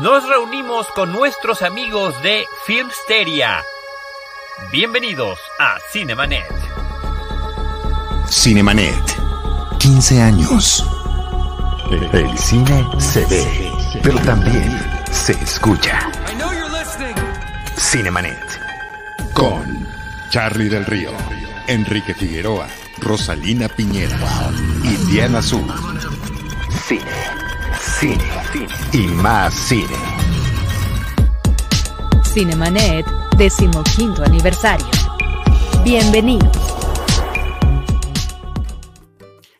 nos reunimos con nuestros amigos de Filmsteria. Bienvenidos a Cinemanet. Cinemanet. 15 años. El cine se ve, pero también se escucha. Cinemanet. Con Charlie del Río, Enrique Figueroa, Rosalina Piñera y Diana Su. Cine, cine, y más cine. Cinemanet, decimoquinto aniversario. Bienvenidos.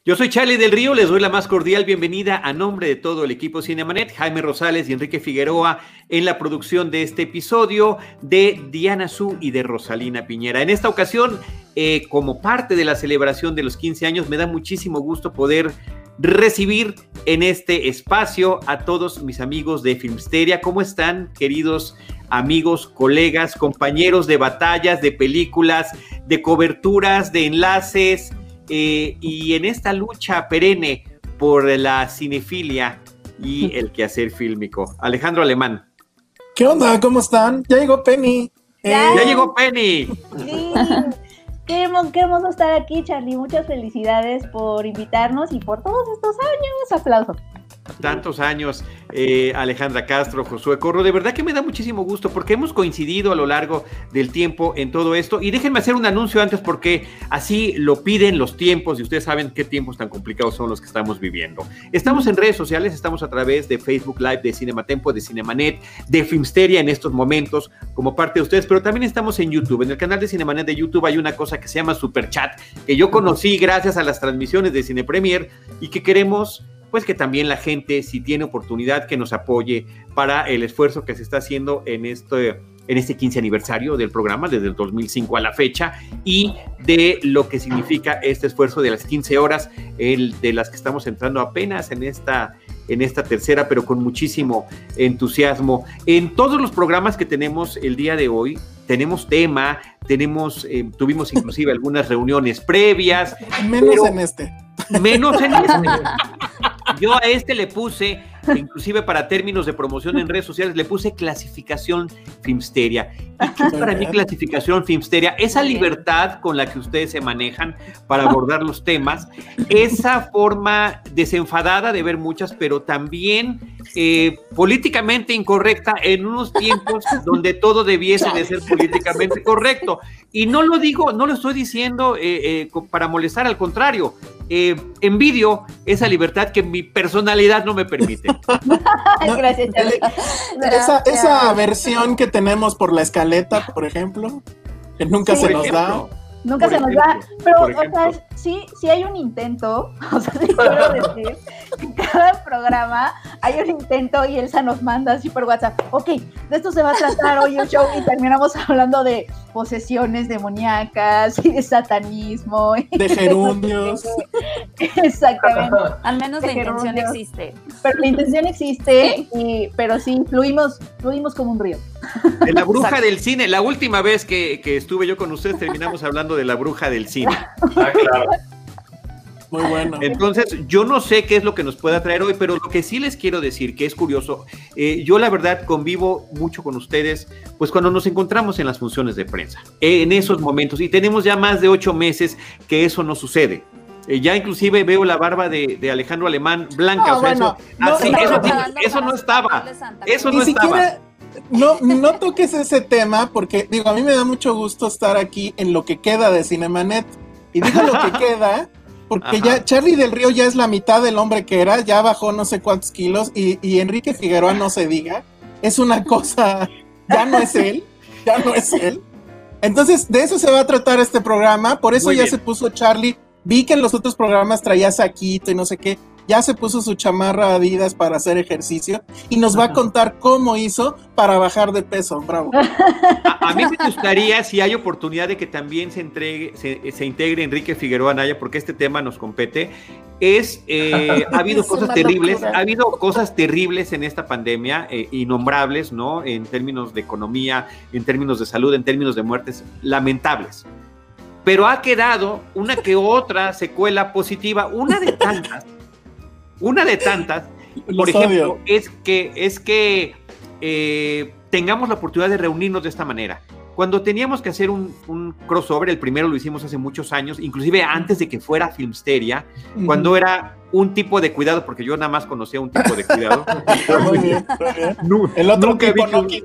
Yo soy Charlie del Río, les doy la más cordial bienvenida a nombre de todo el equipo Cinemanet, Jaime Rosales y Enrique Figueroa en la producción de este episodio de Diana Su y de Rosalina Piñera. En esta ocasión, eh, como parte de la celebración de los 15 años, me da muchísimo gusto poder recibir en este espacio a todos mis amigos de Filmsteria. ¿Cómo están, queridos amigos, colegas, compañeros de batallas, de películas, de coberturas, de enlaces? Eh, y en esta lucha perenne por la cinefilia y el quehacer fílmico. Alejandro Alemán. ¿Qué onda? ¿Cómo están? Ya llegó Penny. Ya, eh, llegó Penny. Sí. Qué hermoso, estar aquí, Charlie. Muchas felicidades por invitarnos y por todos estos años. Aplausos tantos años, eh, Alejandra Castro, Josué Corro. De verdad que me da muchísimo gusto porque hemos coincidido a lo largo del tiempo en todo esto. Y déjenme hacer un anuncio antes porque así lo piden los tiempos y ustedes saben qué tiempos tan complicados son los que estamos viviendo. Estamos en redes sociales, estamos a través de Facebook Live, de Cinematempo, de Cinemanet, de Filmsteria en estos momentos como parte de ustedes, pero también estamos en YouTube. En el canal de Cinemanet de YouTube hay una cosa que se llama Super Chat que yo conocí gracias a las transmisiones de Cine Premier y que queremos pues que también la gente, si tiene oportunidad, que nos apoye para el esfuerzo que se está haciendo en este, en este 15 aniversario del programa, desde el 2005 a la fecha, y de lo que significa este esfuerzo de las 15 horas, el, de las que estamos entrando apenas en esta en esta tercera, pero con muchísimo entusiasmo. En todos los programas que tenemos el día de hoy, tenemos tema, tenemos, eh, tuvimos inclusive algunas reuniones previas. Menos en este. Menos en este. Yo a este le puse, inclusive para términos de promoción en redes sociales, le puse clasificación Filmsteria. ¿Y qué es para mí clasificación Filmsteria? Esa libertad con la que ustedes se manejan para abordar los temas, esa forma desenfadada de ver muchas, pero también eh, políticamente incorrecta en unos tiempos donde todo debiese de ser políticamente correcto. Y no lo digo, no lo estoy diciendo eh, eh, para molestar, al contrario, envidio esa libertad que mi personalidad no me permite. Gracias, esa, esa, versión que tenemos por la escaleta, por ejemplo, que nunca se nos da. Nunca se nos da, pero, o sea, sí, sí hay un intento, o sea, sí quiero decir, en cada programa hay un intento y Elsa nos manda así por WhatsApp, ok, de esto se va a tratar hoy el show y terminamos hablando de posesiones demoníacas y de satanismo. De gerundios. Exactamente. Al menos la intención existe. Pero la intención existe, y, pero sí, fluimos, fluimos como un río. De la bruja del cine, la última vez que, que estuve yo con ustedes terminamos hablando de la bruja del cine. Ah, claro. Muy bueno. Entonces, yo no sé qué es lo que nos pueda traer hoy, pero lo que sí les quiero decir, que es curioso, eh, yo la verdad convivo mucho con ustedes, pues cuando nos encontramos en las funciones de prensa, en esos momentos, y tenemos ya más de ocho meses que eso no sucede. Eh, ya inclusive veo la barba de, Alejandro Alemán blanca, o sea, eso, no, eso, no estaba, eso no estaba. No, no toques ese tema porque, digo, a mí me da mucho gusto estar aquí en lo que queda de Cinemanet. Y digo lo que queda porque ya Charlie del Río ya es la mitad del hombre que era, ya bajó no sé cuántos kilos y, Enrique Figueroa no se diga, es una cosa, ya no es él, ya no es él. Entonces, de eso se va a tratar este programa, por eso ya se puso Charlie, vi que en los otros programas traía saquito y no sé qué, ya se puso su chamarra Adidas para hacer ejercicio y nos va a contar cómo hizo para bajar de peso. Bravo. A, mí me gustaría, si hay oportunidad de que también se, entregue, se, integre Enrique Figueroa Naya, porque este tema nos compete, es, eh, ha habido cosas terribles, ha habido cosas terribles en esta pandemia, eh, innombrables, ¿no? En términos de economía, en términos de salud, en términos de muertes, lamentables pero ha quedado una que otra secuela positiva, una de tantas una de tantas por ejemplo, es que, es que eh, tengamos la oportunidad de reunirnos de esta manera. Cuando teníamos que hacer un, crossover, el primero lo hicimos hace muchos años, inclusive antes de que fuera Filmsteria, cuando era un tipo de cuidado, porque yo nada más conocía un tipo de cuidado. el otro nunca vi que,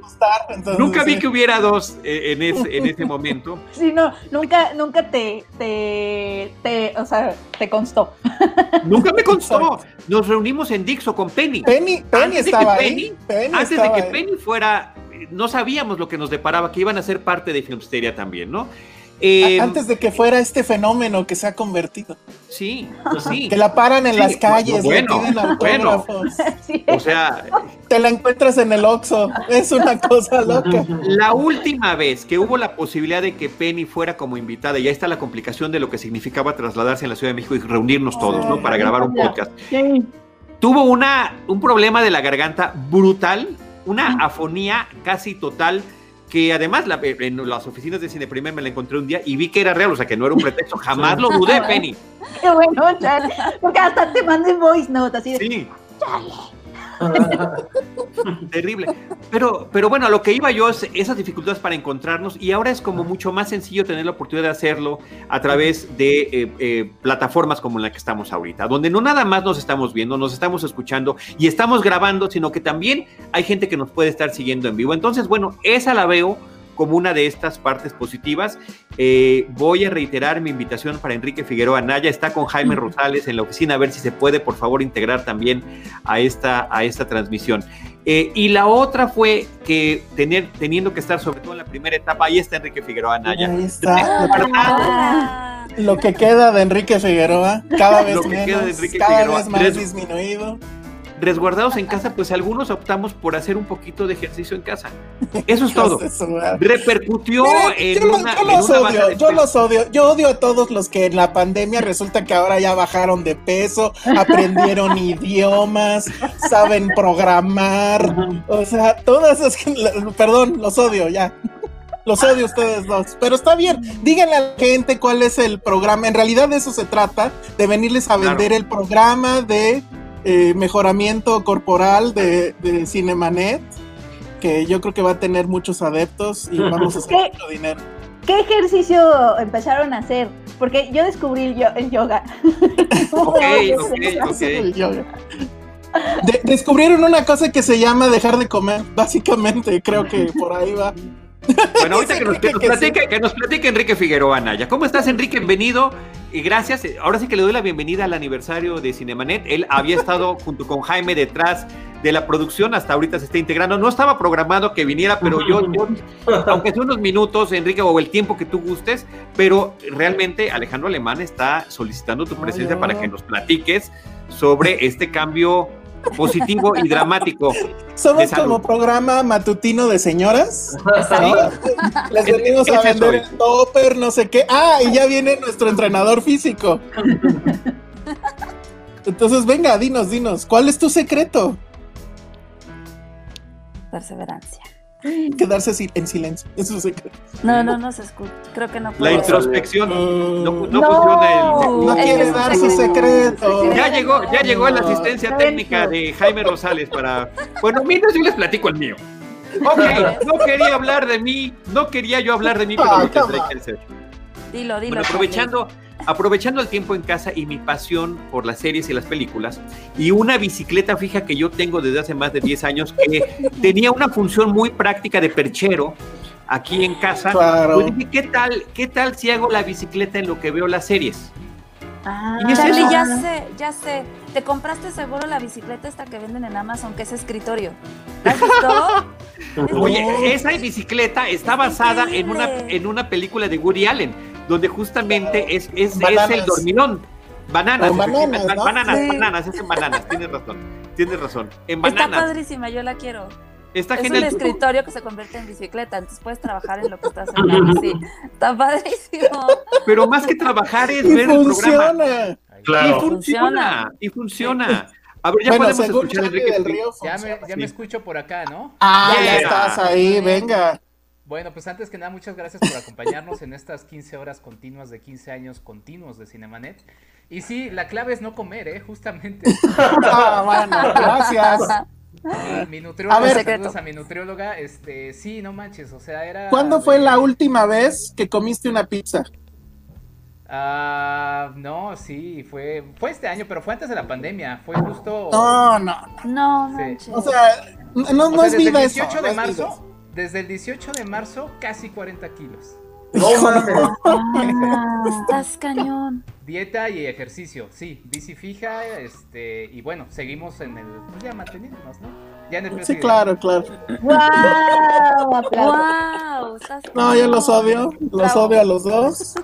no Nunca vi que hubiera dos eh, en, ese, en ese momento. Sí, no, nunca, nunca te, te, o sea, te constó. Nunca me constó. Nos reunimos en Dixo con Penny. Penny, Penny estaba ahí. antes de que Penny fuera no sabíamos lo que nos deparaba, que iban a ser parte de Filmsteria también, ¿no? Eh, Antes de que fuera este fenómeno que se ha convertido. Sí, pues sí. Que la paran en las calles, bueno, bueno, O sea, te la encuentras en el Oxxo. Es una cosa loca. La última vez que hubo la posibilidad de que Penny fuera como invitada, y ahí está la complicación de lo que significaba trasladarse en la Ciudad de México y reunirnos todos, ¿no? Para grabar un podcast. Tuvo una, un problema de la garganta brutal una afonía casi total que además en las oficinas de Cine Primer me la encontré un día y vi que era real, o sea que no era un pretexto, jamás lo dudé, Penny. Qué bueno, porque hasta te mandé voice note así de, Sí. Terrible. Pero, pero bueno, a lo que iba yo es esas dificultades para encontrarnos y ahora es como mucho más sencillo tener la oportunidad de hacerlo a través de eh, eh, plataformas como la que estamos ahorita, donde no nada más nos estamos viendo, nos estamos escuchando y estamos grabando, sino que también hay gente que nos puede estar siguiendo en vivo. Entonces, bueno, esa la veo como una de estas partes positivas. Eh, voy a reiterar mi invitación para Enrique Figueroa Naya. Está con Jaime Rosales en la oficina, a ver si se puede, por favor, integrar también a esta, a esta transmisión. Eh, y la otra fue que tener, teniendo que estar sobre todo en la primera etapa, ahí está Enrique Figueroa Naya. Ahí está. Lo que queda de Enrique Figueroa, cada vez menos, cada vez más disminuido resguardados en casa, pues algunos optamos por hacer un poquito de ejercicio en casa. Eso es todo. Repercutió en, yo, una, los odio, yo los odio. Yo odio a todos los que en la pandemia resulta que ahora ya bajaron de peso, aprendieron idiomas, saben programar. O sea, todas esas. Perdón, los odio ya. Los odio ustedes dos. Pero está bien. Díganle a la gente cuál es el programa. En realidad de eso se trata, de venirles a vender el programa de eh, mejoramiento corporal de, de, Cinemanet, que yo creo que va a tener muchos adeptos y vamos a hacer mucho dinero. ¿Qué ejercicio empezaron a hacer? Porque yo descubrí el, yoga. ok, ok, ok. descubrieron una cosa que se llama dejar de comer, básicamente, creo que por ahí va. Bueno, ahorita que nos, platique, que nos platique Enrique Figueroa Naya. ¿Cómo estás, Enrique? Bienvenido y gracias. Ahora sí que le doy la bienvenida al aniversario de Cinemanet. Él había estado junto con Jaime detrás de la producción, hasta ahorita se está integrando. No estaba programado que viniera, pero yo, aunque sea unos minutos, Enrique, o el tiempo que tú gustes, pero realmente Alejandro Alemán está solicitando tu presencia para que nos platiques sobre este cambio positivo y dramático. Somos como programa matutino de señoras. Les venimos a vender el topper, no sé qué. Ah, y ya viene nuestro entrenador físico. Entonces, venga, dinos, dinos, ¿cuál es tu secreto? Perseverancia. Quedarse en silencio, eso se No, no, no se escucha. Creo que no puede. La introspección no, funciona. El... No quiere dar su secreto. Ya llegó, ya llegó la asistencia técnica de Jaime Rosales para. Bueno, mientras yo les platico el mío. Ok, no quería hablar de mí, no quería yo hablar de mí, pero lo tendré que hacer. Dilo, dilo. aprovechando, aprovechando el tiempo en casa y mi pasión por las series y las películas, y una bicicleta fija que yo tengo desde hace más de 10 años, que tenía una función muy práctica de perchero aquí en casa, pues dije, ¿qué tal, ¿qué tal si hago la bicicleta en lo que veo las series? Ah, Charlie, ya sé, ya sé. Te compraste seguro la bicicleta esta que venden en Amazon, que es escritorio. ¿La has visto? Oye, esa bicicleta está basada en una, en una película de Woody Allen donde justamente es, es, es el dormilón. Bananas, bananas, bananas, bananas, es en bananas, tienes razón, tienes razón. En bananas. Está padrísima, yo la quiero. Está es genial. un escritorio que se convierte en bicicleta, entonces puedes trabajar en lo que estás haciendo. Sí, está padrísimo. Pero más que trabajar es ver el programa. Claro. Y funciona, y funciona. A ver, ya podemos escuchar Enrique del Río. Ya me, ya me escucho por acá, ¿no? Ah, ya estás ahí, venga. Bueno, pues antes que nada, muchas gracias por acompañarnos en estas 15 horas continuas de 15 años continuos de Cinemanet. Y sí, la clave es no comer, ¿eh? Justamente. ah, bueno, gracias. Mi nutrióloga, a ver, saludos a mi nutrióloga, este, sí, no manches, o sea, era... ¿Cuándo fue la última vez que comiste una pizza? Ah, no, sí, fue, fue este año, pero fue antes de la pandemia, fue justo... No, no. No, manches. O sea, no, no es vida eso. De marzo, desde el 18 de marzo, casi 40 kilos. No mames. estás cañón. Dieta y ejercicio, sí. Bici fija, este, y bueno, seguimos en el. Pues ya manteniéndonos, ¿no? Ya en el Sí, claro, claro. ¡Wow! ¡Wow! No, yo los odio. Los odio a los dos.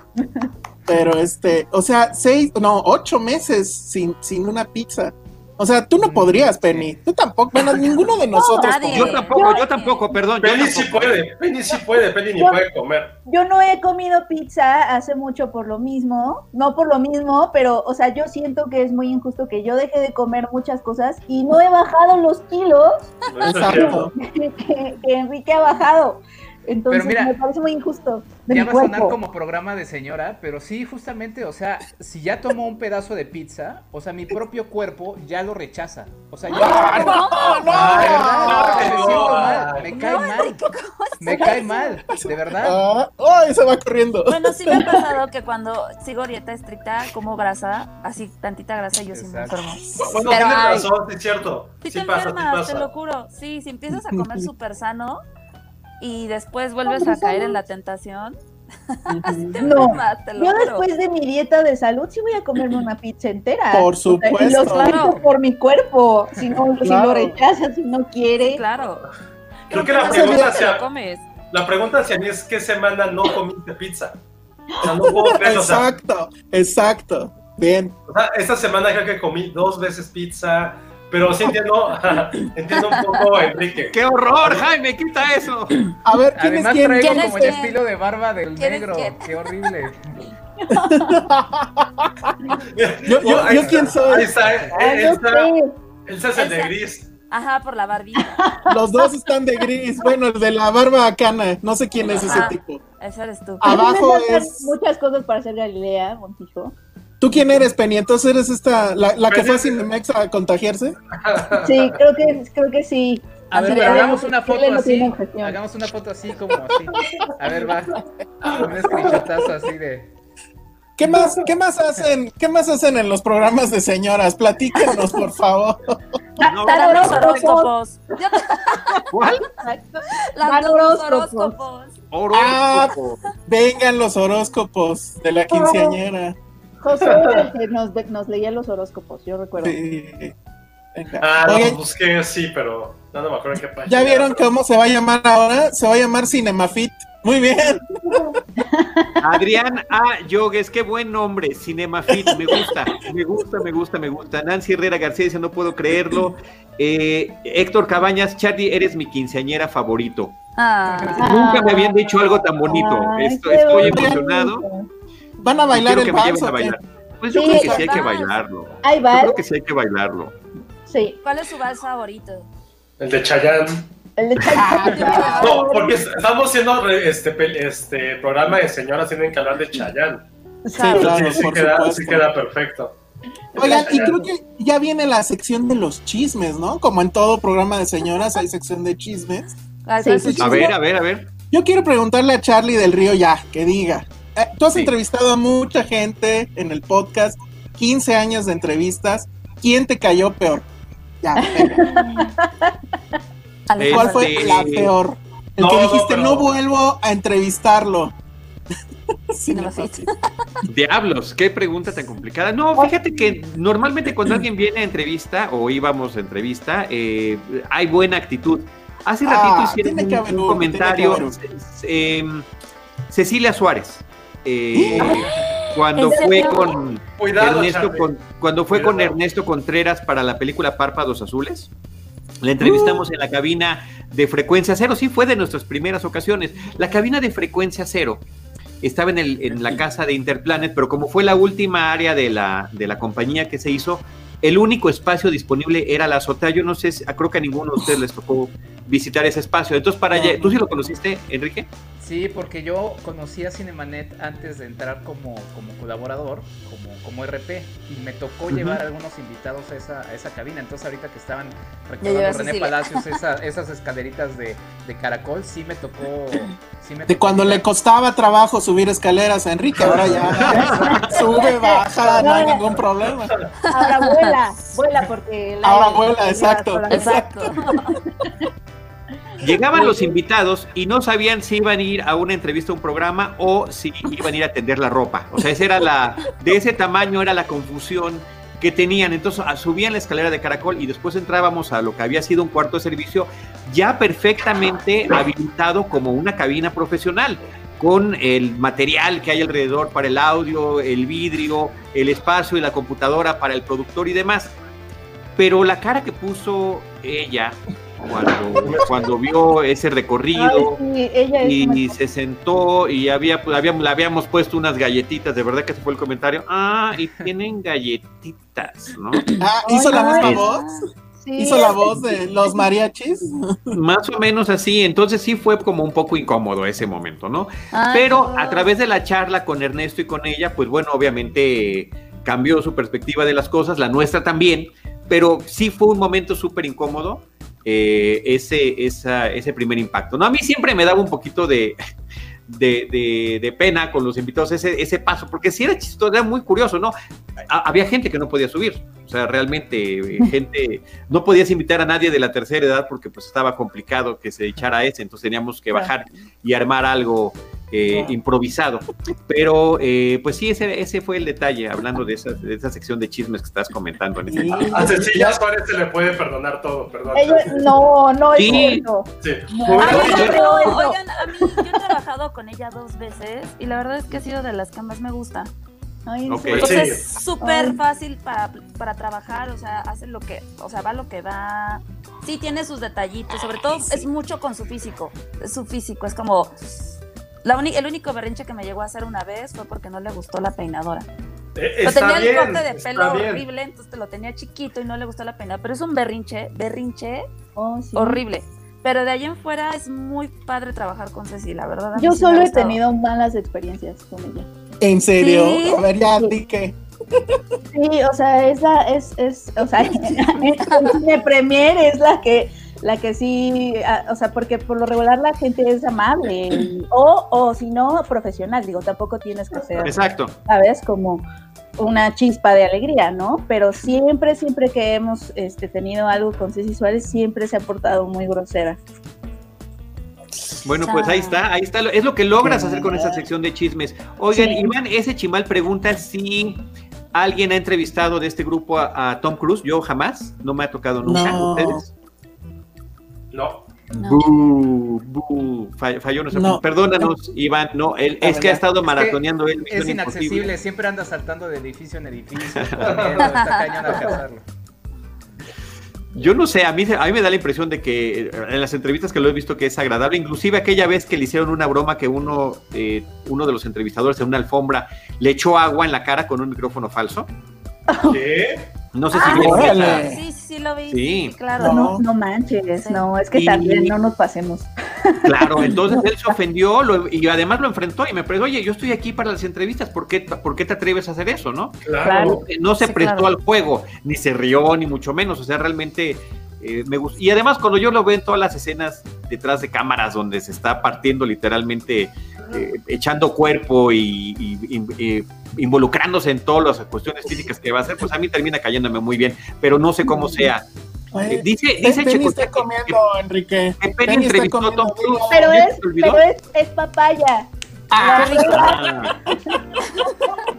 Pero este, o sea, seis, no, ocho meses sin, sin una pizza. O sea, tú no podrías, Penny. Tú tampoco. Bueno, ninguno de nosotros. yo tampoco, yo tampoco, perdón. Penny sí puede, Penny sí puede, Penny ni puede comer. Yo no he comido pizza hace mucho por lo mismo. No por lo mismo, pero, o sea, yo siento que es muy injusto que yo deje de comer muchas cosas y no he bajado los kilos Exacto. que, que Enrique ha bajado. Entonces me parece muy injusto. ya va a sonar como programa de señora, pero sí, justamente, o sea, si ya tomo un pedazo de pizza, o sea, mi propio cuerpo ya lo rechaza. O sea, ya. ¡No! ¡No! me cae mal. Me cae mal, de verdad. ¡Ay, se va corriendo! Bueno, sí me ha pasado que cuando sigo dieta estricta, como grasa, así tantita grasa, yo sí me enfermo. Bueno, pero, tienes razón, es cierto. Si te enfermas, te lo juro. Sí, si empiezas a comer súper sano y después vuelves a caer en la tentación. no, yo después de mi dieta de salud sí voy a comerme una pizza entera. Por supuesto. y lo claro. por mi cuerpo, si no si lo rechaza, si no quiere. claro. Creo que la pregunta, hacia, la pregunta hacia mí es qué semana no comiste pizza. O sea, no puedo creer, exacto, exacto. Bien. O sea, esta semana creo que comí dos veces pizza, pero sí entiendo, entiendo un poco Enrique. ¡Qué horror, Jaime! ¡Quita eso! A ver, ¿quién Además es quién? traigo ¿Quién es el quién? estilo de barba del ¿Quién es negro. quién? ¡Qué horrible! yo, yo, Ahí yo está, quién soy. Ahí está, está, sé. él se hace el de gris. Ajá, por la barbilla. Los dos están de gris. Bueno, el de la barba cana. No sé quién es ese tipo. Ese eres tú. Abajo es. muchas cosas para ser Galilea, Montijo. ¿Tú quién eres, Penny? Entonces eres esta, la, la que fue a es- Cinemex a contagiarse. Sí, creo que, creo que sí. A ver, hagamos una foto así. Hagamos una foto así como así. A ver, va. Un screenshotazo así de. ¿Qué más, qué más hacen, qué más hacen en los programas de señoras? Platíquenos, por favor. No, Dan Dan los horóscopos. ¿Cuál? Horóscopo. Vengan los horóscopos de la quinceañera. José era el que nos, nos leía los horóscopos, yo recuerdo. Sí. Venga. Ah, no, Oigan, busqué, sí, pero no, no me acuerdo en qué página. ¿ya vieron cómo se va a llamar ahora? Se va a llamar Cinemafit. Muy bien. Adrián A. Yogues, qué buen nombre, Cinemafit, me gusta, me gusta, me gusta, me gusta. Nancy Herrera García dice, no puedo creerlo. Eh, Héctor Cabañas, Charlie, eres mi quinceañera favorito. Ah, Nunca me habían dicho algo tan bonito. Estoy bonito. ¿Van a bailar el vals a bailar. Pues yo Sí, creo que sí hay que bailarlo. Ahí Yo va. creo que sí hay que bailarlo. Sí. ¿Cuál es su vals favorito? El de Chayanne. El de No, porque estamos haciendo este, este programa de señoras, tienen que hablar de Chayanne. Sí, claro, sí, sí por queda, supuesto. sí queda perfecto. Oigan, y creo que ya viene la sección de los chismes, ¿no? Como en todo programa de señoras hay sección de chismes. Ah, Sí, ¿cuál es su sí, A ver, a ver, a ver. Yo quiero preguntarle a Charlie del Río ya, que diga. Eh, tú has Sí. entrevistado a mucha gente en el podcast, 15 años de entrevistas. ¿Quién te cayó peor? Ya. ¿cuál fue la peor? El No, que no, dijiste, pero- no vuelvo a entrevistarlo. Sí, Cinemafit. Diablos, qué pregunta tan complicada. No, fíjate que normalmente cuando alguien viene a entrevista o íbamos a entrevista, eh, hay buena actitud. Hace ratito Ah, hicieron un, comentario. eh, Cecilia Suárez, eh, cuando ¿En fue con Cuidado, Ernesto con- cuando fue con. Ernesto Contreras para la película Párpados Azules. La entrevistamos en la cabina de frecuencia cero, sí fue de nuestras primeras ocasiones. La cabina de frecuencia cero estaba en, el, en la casa de Interplanet, pero como fue la última área de la, de la compañía que se hizo, el único espacio disponible era la azotea. Yo no sé, si- creo que a ninguno de ustedes les tocó visitar ese espacio. Entonces, para allá, ¿tú sí lo conociste, Enrique? Sí, porque yo conocí a Cinemanet antes de entrar como, como colaborador, como, como RP, y me tocó llevar a algunos invitados a esa, a esa cabina. Entonces, ahorita que estaban recordando René Palacios esas escaleritas de, de, caracol, sí me tocó. Sí me de cuando le costaba trabajo subir escaleras a Enrique, ahora ya sube, baja, no hay ningún problema. Ahora vuela, vuela porque. Ahora vuela, exacto. Exacto. Llegaban los invitados y no sabían si iban a ir a una entrevista a un programa o si iban a ir a tender la ropa. O sea, esa era la, de ese tamaño era la confusión que tenían. Entonces ah, subían la escalera de caracol y después entrábamos a lo que había sido un cuarto de servicio ya perfectamente habilitado como una cabina profesional con el material que hay alrededor para el audio, el vidrio, el espacio y la computadora para el productor y demás. Pero la cara que puso ella cuando, cuando vio ese recorrido y se sentó y había, habíamos, le habíamos puesto unas galletitas, de verdad que ese fue el comentario. Ah, y tienen galletitas, ¿no? Ah, ¿hizo la misma voz? ¿Hizo la voz de los mariachis? Más o menos así, entonces sí fue como un poco incómodo ese momento, ¿no? Pero a través de la charla con Ernesto y con ella, pues bueno, obviamente cambió su perspectiva de las cosas, la nuestra también, pero sí fue un momento súper incómodo eh, ese, ese primer impacto. ¿no? A mí siempre me daba un poquito de, de, pena con los invitados ese, ese paso, porque si era chistoso, era muy curioso, ¿no? había gente que no podía subir, o sea, realmente eh, gente, no podías invitar a nadie de la tercera edad porque pues estaba complicado que se echara ese, entonces teníamos que bajar y armar algo eh, improvisado. Pero eh, pues sí, ese, ese fue el detalle, hablando de esa, de esa sección de chismes que estás comentando. En este a Cecilia Suárez se le puede perdonar todo, perdón. no, no es cierto. Sí. oigan, a mí, yo he trabajado con ella dos veces y la verdad es que ha sido de las que más me gusta. Ay, es súper fácil para, para, trabajar, o sea, hace lo que, o sea, va lo que va. Sí, tiene sus detallitos, sobre todo es mucho con su físico, es su físico, es como el único berrinche que me llegó a hacer una vez fue porque no le gustó la peinadora. Eh, tenía el corte de pelo horrible, entonces te lo tenía chiquito y no le gustó la peinadora. Pero es un berrinche, berrinche oh, horrible. Pero de ahí en fuera es muy padre trabajar con Ceci, la verdad. Yo solo he tenido malas experiencias con ella. ¿En serio? A ver, ya, di que. Sí, o sea, esa es, es o sea, mi premier es la que la que sí, o sea, porque por lo regular la gente es amable o, o si no, profesional, digo, tampoco tienes que ser, Exacto. ¿sabes? Como una chispa de alegría, ¿no? Pero siempre, siempre que hemos este, tenido algo con Ceci Suárez, siempre se ha portado muy grosera. Bueno, pues ahí está, ahí está, es lo que logras hacer con esa sección de chismes. Oigan, Iván, ese chimal pregunta si alguien ha entrevistado de este grupo a, Tom Cruise, yo jamás, no me ha tocado nunca. ¿Ustedes? No. no. falló nuestro. Perdónanos, Iván. No, él, es que ha estado maratoneando él. Es inaccesible, siempre anda saltando de edificio en edificio. está Yo no sé, a mí, a mí me da la impresión de que en las entrevistas que lo he visto que es agradable, inclusive aquella vez que le hicieron una broma que uno, eh, uno de los entrevistadores en una alfombra le echó agua en la cara con un micrófono falso. ¿Qué? No sé si ah, Sí, sí, lo vi. Sí, claro. No, no manches, no, es que también no nos pasemos. Claro, entonces él se ofendió y además lo enfrentó y me preguntó, oye, yo estoy aquí para las entrevistas, ¿por qué, ¿por qué te atreves a hacer eso, no? Claro. No, se prestó al juego, ni se rió, ni mucho menos, o sea, realmente eh, me gusta. Y además cuando yo lo veo en todas las escenas detrás de cámaras donde se está partiendo literalmente, eh, echando cuerpo y involucrándose en todas las cuestiones físicas que va a hacer, pues a mí termina cayéndome muy bien, pero no sé cómo sea. Eh, dice, dice Checo, está comiendo, Enrique. Penny entrevistó a Tom Cruise. Pero, es, pero es, es papaya. Ah.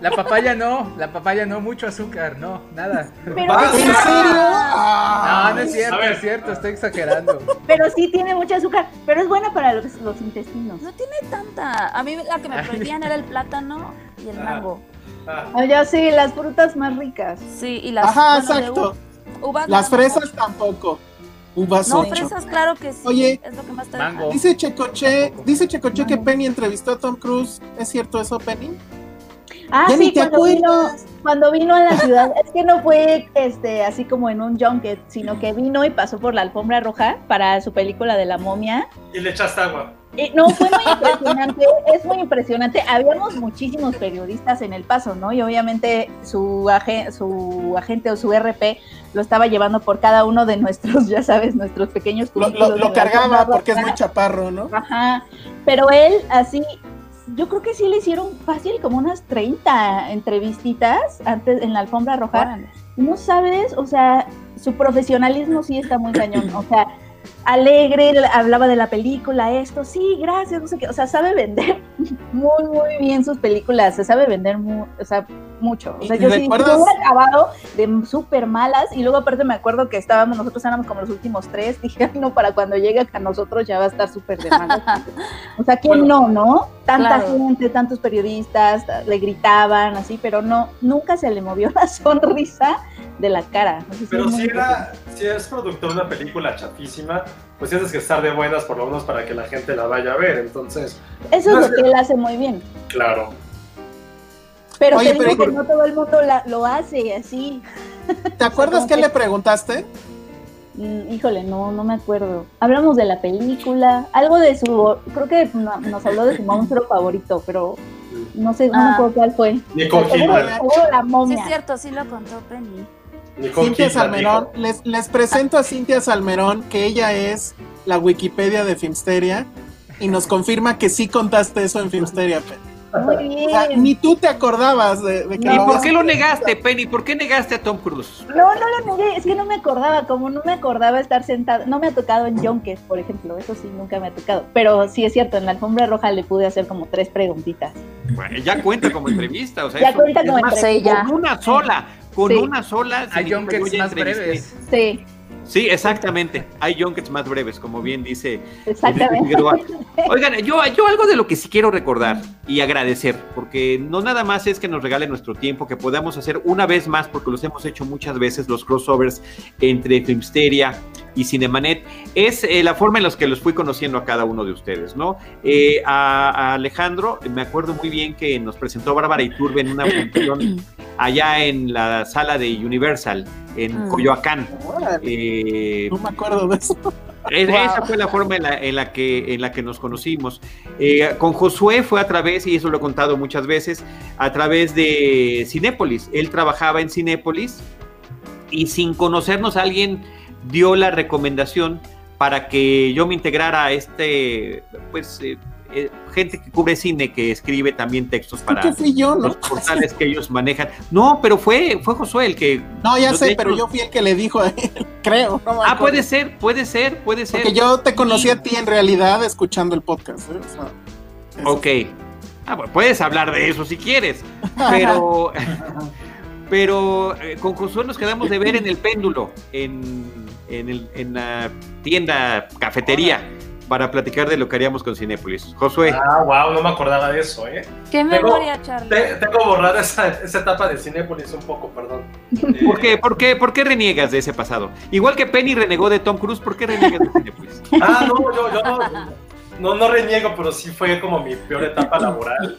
La papaya no, la papaya no, mucho azúcar, no, nada. ¿En serio? No, no es cierto, es cierto, estoy exagerando. Pero sí tiene mucho azúcar, pero es buena para los, los intestinos. No tiene tanta. A mí la que me prohibían era el plátano y el mango. Ah, ya sí, las frutas más ricas. Sí, y las Ajá, exacto. las fresas tampoco. Uvas no, fresas, claro que sí. Oye, es lo que más te dice Checoche, dice Checoche que Penny entrevistó a Tom Cruise. ¿Es cierto eso, Penny? Ah, sí, cuando vino, cuando vino a la ciudad, es que no fue este así como en un junket, sino que vino y pasó por la alfombra roja para su película de la momia. Y le echaste agua. no, fue muy impresionante, es muy impresionante. Habíamos muchísimos periodistas en el paso, ¿no? Y obviamente su, su agente o su RP lo estaba llevando por cada uno de nuestros, ya sabes, nuestros pequeños Lo, lo cargaba porque es muy chaparro, ¿no? Ajá. Pero él así yo creo que sí le hicieron fácil como unas 30 entrevistitas antes en la alfombra roja. No sabes, o sea, su profesionalismo sí está muy cañón. O sea, alegre, hablaba de la película, esto, sí, gracias, no sé qué, o sea, sabe vender muy, muy bien sus películas, se sabe vender o sea, mucho. O sea, yo sí, hubiera acabado de súper malas y luego aparte me acuerdo que estábamos, nosotros éramos como los últimos tres, dije, no, para cuando llegue a nosotros ya va a estar súper de malas. o sea, ¿quién no, no? Tanta gente, tantos periodistas, le gritaban así, pero no, nunca se le movió la sonrisa de la cara. Pero si, era, si es productor de una película chafísima, pues tienes que estar de buenas por lo menos para que la gente la vaya a ver, entonces... Eso es lo que él hace muy bien. Claro. Pero, Oye, pero que no todo el mundo lo hace así. ¿Te acuerdas qué le preguntaste? Mm, híjole, no, no me acuerdo. Hablamos de la película, algo de su, creo que nos habló de su monstruo favorito, pero no sé, no me ah. acuerdo cuál fue. Nicole Kidman. La momia. Sí, es cierto, sí lo contó Penny. Cintia Salmerón, les, les presento a Cintia Salmerón, que ella es la Wikipedia de Filmsteria, y nos confirma que sí contaste eso en Filmsteria, Muy bien. ni tú te acordabas de, que ¿Y por qué lo negaste, Penny? ¿Por qué negaste a Tom Cruise? No, no lo negué, es que no me acordaba, como no me acordaba estar sentado, no me ha tocado en Junkers, por ejemplo, eso sí, nunca me ha tocado, pero sí es cierto, en la alfombra roja le pude hacer como tres preguntitas. Bueno, ya cuenta como entrevista, o sea, ya cuenta como entrevista. Con una sola, con una sola. Hay junkets más breves. Sí. Sí, exactamente. Hay junkets más breves, como bien dice. Exactamente. Oigan, yo, yo algo de lo que sí quiero recordar y agradecer, porque no nada más es que nos regale nuestro tiempo, que podamos hacer una vez más, porque los hemos hecho muchas veces, los crossovers entre Filmsteria y Cinemanet, es eh, la forma en la que los fui conociendo a cada uno de ustedes, ¿no? Eh, a, Alejandro, me acuerdo muy bien que nos presentó Bárbara Iturbe en una función allá en la sala de Universal, en mm. Coyoacán. Eh, no me acuerdo de eso. Esa fue la forma en la, que, en la que nos conocimos. con Josué fue a través, y eso lo he contado muchas veces, a través de Cinépolis. Él trabajaba en Cinépolis y sin conocernos alguien dio la recomendación para que yo me integrara a este, pues, eh, eh, gente que cubre cine, que escribe también textos para los portales que ellos manejan. No, pero fue, fue Josué el que... No, ya sé, pero yo fui el que le dijo a él, creo. ah, puede ser, puede ser, puede ser. Porque yo te conocí a ti en realidad escuchando el podcast. ¿eh? ok. Ah, bueno, puedes hablar de eso si quieres, pero... pero con Josué nos quedamos de ver en el péndulo, en en, la tienda, cafetería, para platicar de lo que haríamos con Cinépolis. Josué. Ah, wow, no me acordaba de eso, ¿eh? Qué memoria, Charlie. tengo borrada esa, etapa de Cinépolis un poco, perdón. ¿Por, qué, por, qué, ¿Por qué reniegas de ese pasado? Igual que Penny renegó de Tom Cruise, ¿por qué reniegas de Cinépolis? Ah, no, yo, yo no, no, no reniego, pero sí fue como mi peor etapa laboral.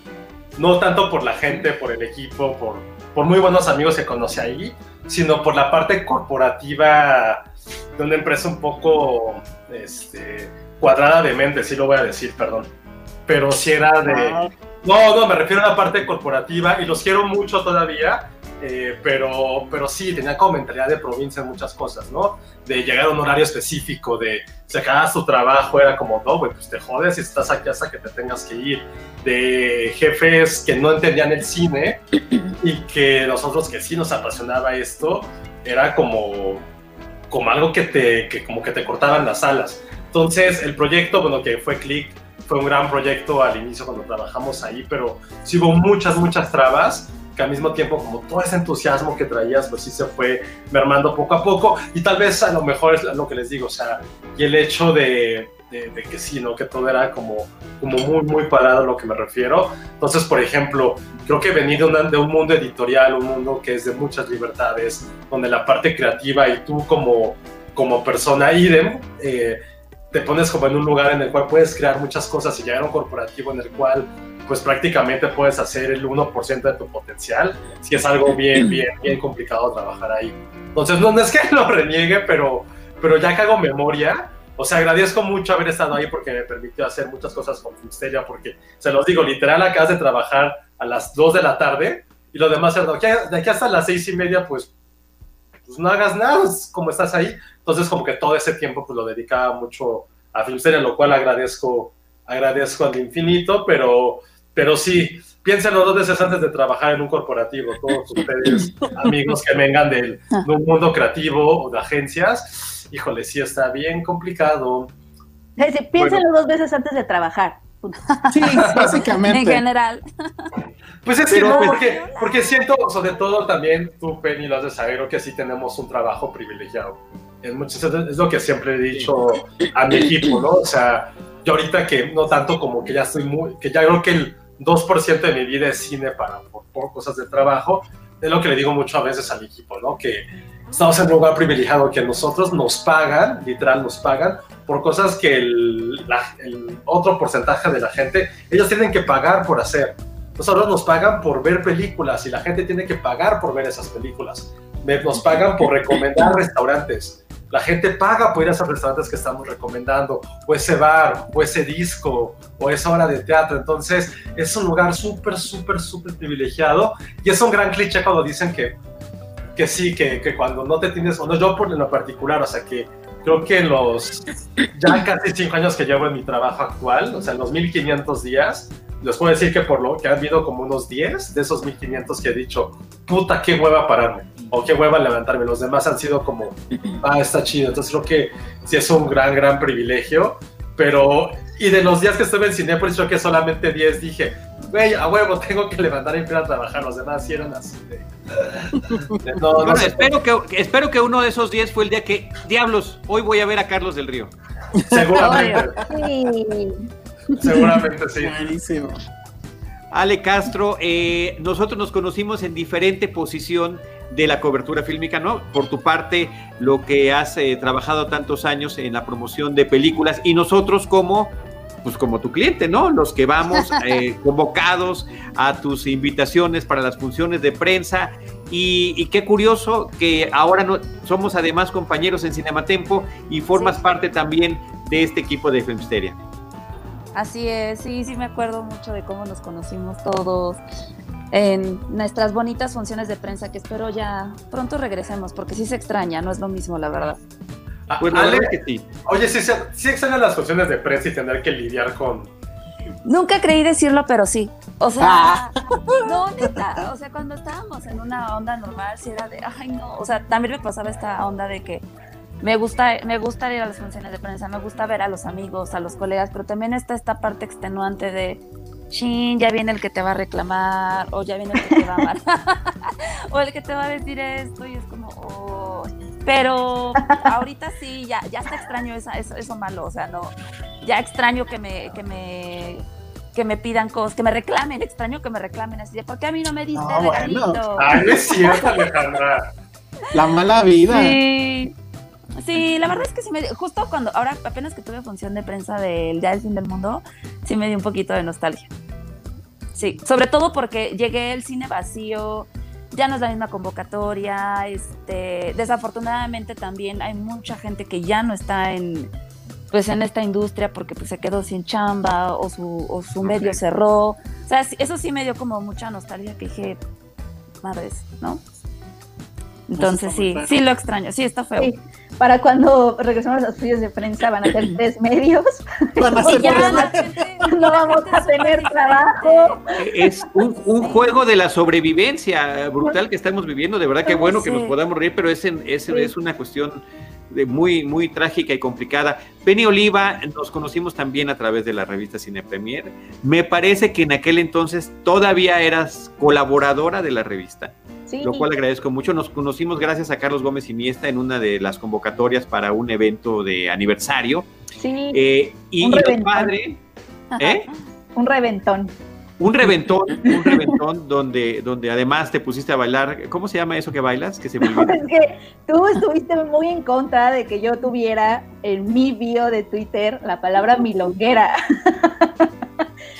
No tanto por la gente, por el equipo, por, por muy buenos amigos que conocí ahí, sino por la parte corporativa de una empresa un poco este, cuadrada de mente, sí lo voy a decir, perdón. Pero si era de... Ah. No, no, me refiero a la parte corporativa y los quiero mucho todavía, eh, pero, pero sí, tenía como mentalidad de provincia en muchas cosas, ¿no? De llegar a un horario específico, de si acabas tu trabajo, era como, no, güey, pues te jodes y estás aquí hasta que te tengas que ir. De jefes que no entendían el cine y que nosotros que sí nos apasionaba esto, era como como algo que te, que como que te cortaban las alas. Entonces, el proyecto, bueno, que fue Click, fue un gran proyecto al inicio cuando trabajamos ahí, pero sí hubo muchas, muchas trabas que al mismo tiempo como todo ese entusiasmo que traías, pues sí se fue mermando poco a poco y tal vez a lo mejor es lo que les digo, o sea, y el hecho de, de, que sí, ¿no? Que todo era como, como muy, muy parado a lo que me refiero. Entonces, por ejemplo, creo que venir de, de un mundo editorial, un mundo que es de muchas libertades, donde la parte creativa y tú como, como persona idem, eh, te pones como en un lugar en el cual puedes crear muchas cosas y llegar a un corporativo en el cual pues prácticamente puedes hacer el 1% de tu potencial, si es algo bien, bien, bien complicado trabajar ahí. Entonces, no, es que lo reniegue, pero, pero ya que hago memoria, o sea, agradezco mucho haber estado ahí porque me permitió hacer muchas cosas con Filmsteria, porque se los digo, literal, acabas de trabajar a las 2 de la tarde y lo demás, de aquí hasta las 6 y media, pues, pues no hagas nada, como estás ahí. Entonces, como que todo ese tiempo, pues lo dedicaba mucho a Filmsteria, lo cual agradezco, agradezco al infinito, pero, pero sí, piénsenlo dos veces antes de trabajar en un corporativo, todos ustedes, amigos que vengan del, de un mundo creativo o de agencias híjole, sí está bien complicado. piénsenlo dos veces antes de trabajar. Sí, básicamente. en general. Pues es que no, pues, porque, porque siento, sobre todo también tú, Penny, lo has de saber, que sí tenemos un trabajo privilegiado. En muchos, es lo que siempre he dicho a mi equipo, ¿no? O sea, yo ahorita que no tanto como que ya estoy muy, que ya creo que el 2% de mi vida es cine para por, por cosas de trabajo, es lo que le digo mucho a veces al equipo, ¿no? Que estamos en un lugar privilegiado que nosotros nos pagan, literal nos pagan, por cosas que el, otro porcentaje de la gente, ellos tienen que pagar por hacer. Nosotros nos pagan por ver películas y la gente tiene que pagar por ver esas películas. Nos pagan por recomendar restaurantes. La gente paga por ir a esos restaurantes que estamos recomendando, o ese bar, o ese disco, o esa hora de teatro. Entonces, es un lugar súper, súper, súper privilegiado. Y es un gran cliché cuando dicen que que sí, que, que, cuando no te tienes, o no, yo por lo particular, o sea que creo que en los ya casi cinco años que llevo en mi trabajo actual, o sea, en los 1500 días, les puedo decir que por lo que han habido como unos 10 de esos 1500 que he dicho, puta, qué hueva pararme, o qué hueva levantarme. Los demás han sido como, ah, está chido. Entonces creo que sí es un gran, gran privilegio, pero, y de los días que estuve en Cinepolis, creo que solamente 10 dije, güey, a huevo, tengo que levantar y ir a trabajar. Los demás hicieron así no, espero, que, espero que uno de esos días fue el día que, diablos, hoy voy a ver a Carlos del Río. Seguramente. Seguramente sí. Buenísimo. Ale Castro, eh, nosotros nos conocimos en diferente posición de la cobertura fílmica, ¿no? Por tu parte, lo que has eh, trabajado tantos años en la promoción de películas y nosotros como pues como tu cliente, ¿no? Los que vamos eh, convocados a tus invitaciones para las funciones de prensa. Y, qué curioso que ahora no, somos además compañeros en Cinematempo y formas parte también de este equipo de Filmsteria. Así es, sí, sí me acuerdo mucho de cómo nos conocimos todos en nuestras bonitas funciones de prensa que espero ya pronto regresemos porque sí se extraña, no es lo mismo la verdad. Ah, pues que sí. Oye, sí, sí extrañan las funciones de prensa y tener que lidiar con. Nunca creí decirlo, pero sí. O sea, ah. no, neta. O sea, cuando estábamos en una onda normal, sí era de, ay, no. O sea, también me pasaba esta onda de que me gusta, me gusta ir a las funciones de prensa, me gusta ver a los amigos, a los colegas, pero también está esta parte extenuante de, chin, ya viene el que te va a reclamar, o ya viene el que te va a amar, o el que te va a decir esto, y es como, oh. Pero ahorita sí, ya, ya está extraño eso, eso, malo, o sea, no, ya extraño que me, que me, que me pidan cosas, que me reclamen, extraño que me reclamen así, ¿por qué a mí no me diste no, regalito? Ay, es cierto, Alejandra. La mala vida. Sí. Sí, la verdad es que sí me dio, justo cuando, ahora apenas que tuve función de prensa del Día del Fin del Mundo, sí me dio un poquito de nostalgia. Sí, sobre todo porque llegué al cine vacío, ya no es la misma convocatoria, este, desafortunadamente también hay mucha gente que ya no está en, pues en esta industria porque pues se quedó sin chamba o su, o su medio cerró. O sea, eso sí me dio como mucha nostalgia que dije, madres, ¿no? Entonces sí, sí lo extraño, sí está feo. Para cuando regresemos a los estudios de prensa van a ser tres medios. Van a ser no vamos a tener trabajo. Es un, juego de la sobrevivencia brutal que estamos viviendo. De verdad que bueno que nos podamos reír, pero es, es, es una cuestión de muy, muy trágica y complicada. Penny Oliva nos conocimos también a través de la revista Cine Premier. Me parece que en aquel entonces todavía eras colaboradora de la revista lo cual agradezco mucho. Nos conocimos gracias a Carlos Gómez Iniesta en una de las convocatorias para un evento de aniversario. Sí. Eh, y, un padre. ¿eh? Un reventón. Un reventón, un reventón donde, donde además te pusiste a bailar. ¿Cómo se llama eso que bailas? Que se es que tú estuviste muy en contra de que yo tuviera en mi bio de Twitter la palabra milonguera.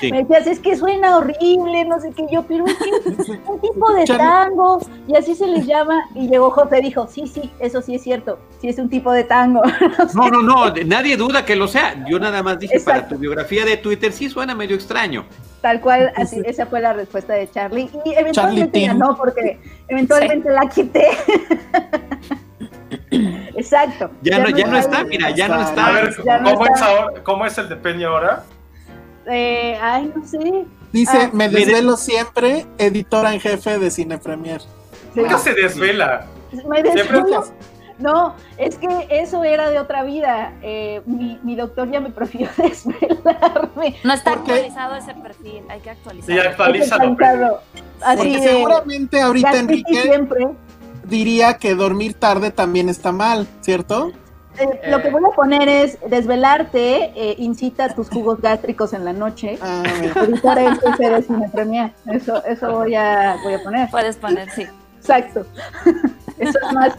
Me decías, es que suena horrible, no sé qué, yo, pero es que un tipo de tango, y así se les llama, y llegó José y dijo, sí, sí, eso sí es cierto, sí es un tipo de tango. no, no, no, nadie duda que lo sea, yo nada más dije, para tu biografía de Twitter sí suena medio extraño. Tal cual, así, esa fue la respuesta de Charlie, y eventualmente ya no, porque eventualmente la quité. Exacto. Ya, no, ya no está, mira, ya no está. A ver, ¿cómo, Es ahora, ¿cómo es el de Peña ahora? Eh, ay, no sé. Dice, ah, me desvelo siempre, editora en jefe de Cine Premier. Nunca se desvela. Me desvelo. No, es que eso era de otra vida. Eh, mi, mi, doctor ya me prefirió desvelarme. No está actualizado ese perfil, hay que actualizarlo. Sí, actualízalo. Así porque seguramente ahorita Enrique siempre. diría que dormir tarde también está mal, ¿cierto? Eh, lo que voy a poner es desvelarte, eh, incita tus jugos gástricos en la noche. Ah, evitar el Eso, eso voy a, voy a poner. Puedes poner, sí. Exacto. Eso es más,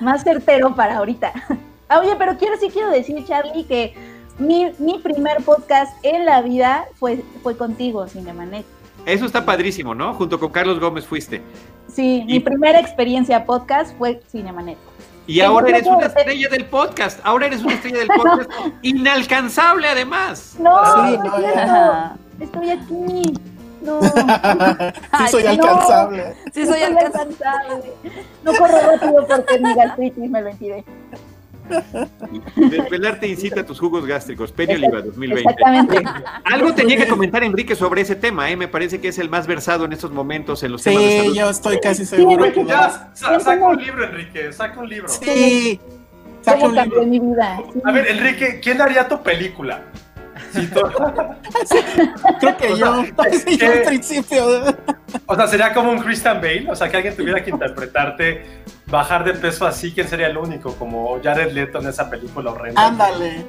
más certero para ahorita. Ah, oye, pero quiero sí quiero decir, Charlie, que mi, mi primer podcast en la vida fue, fue contigo, Cinemanet. Eso está padrísimo, ¿no? Junto con Carlos Gómez fuiste. Sí, mi primera experiencia podcast fue Cinemanet. Y ahora eres una estrella del podcast. Ahora eres una estrella del podcast inalcanzable además. No, sí, no, estoy aquí. No. sí soy alcanzable. Sí soy alcanzable. No corro rápido porque mi gastritis me lo impide. Desvelarte incita a tus jugos gástricos. Peña Oliva 2020. Exactamente. Algo tenía que comentar Enrique sobre ese tema, ¿eh? Me parece que es el más versado en estos momentos en los temas de salud. yo estoy casi seguro que ya. Saca un libro, Enrique, saca un libro. Sí. Saca un libro. Mi vida. A ver, Enrique, ¿quién haría tu película? Creo que yo, yo al principio. O sea, sería como un Christian Bale, o sea, que alguien tuviera que interpretarte bajar de peso así, ¿quién sería el único? Como Jared Leto en esa película horrenda. Ándale.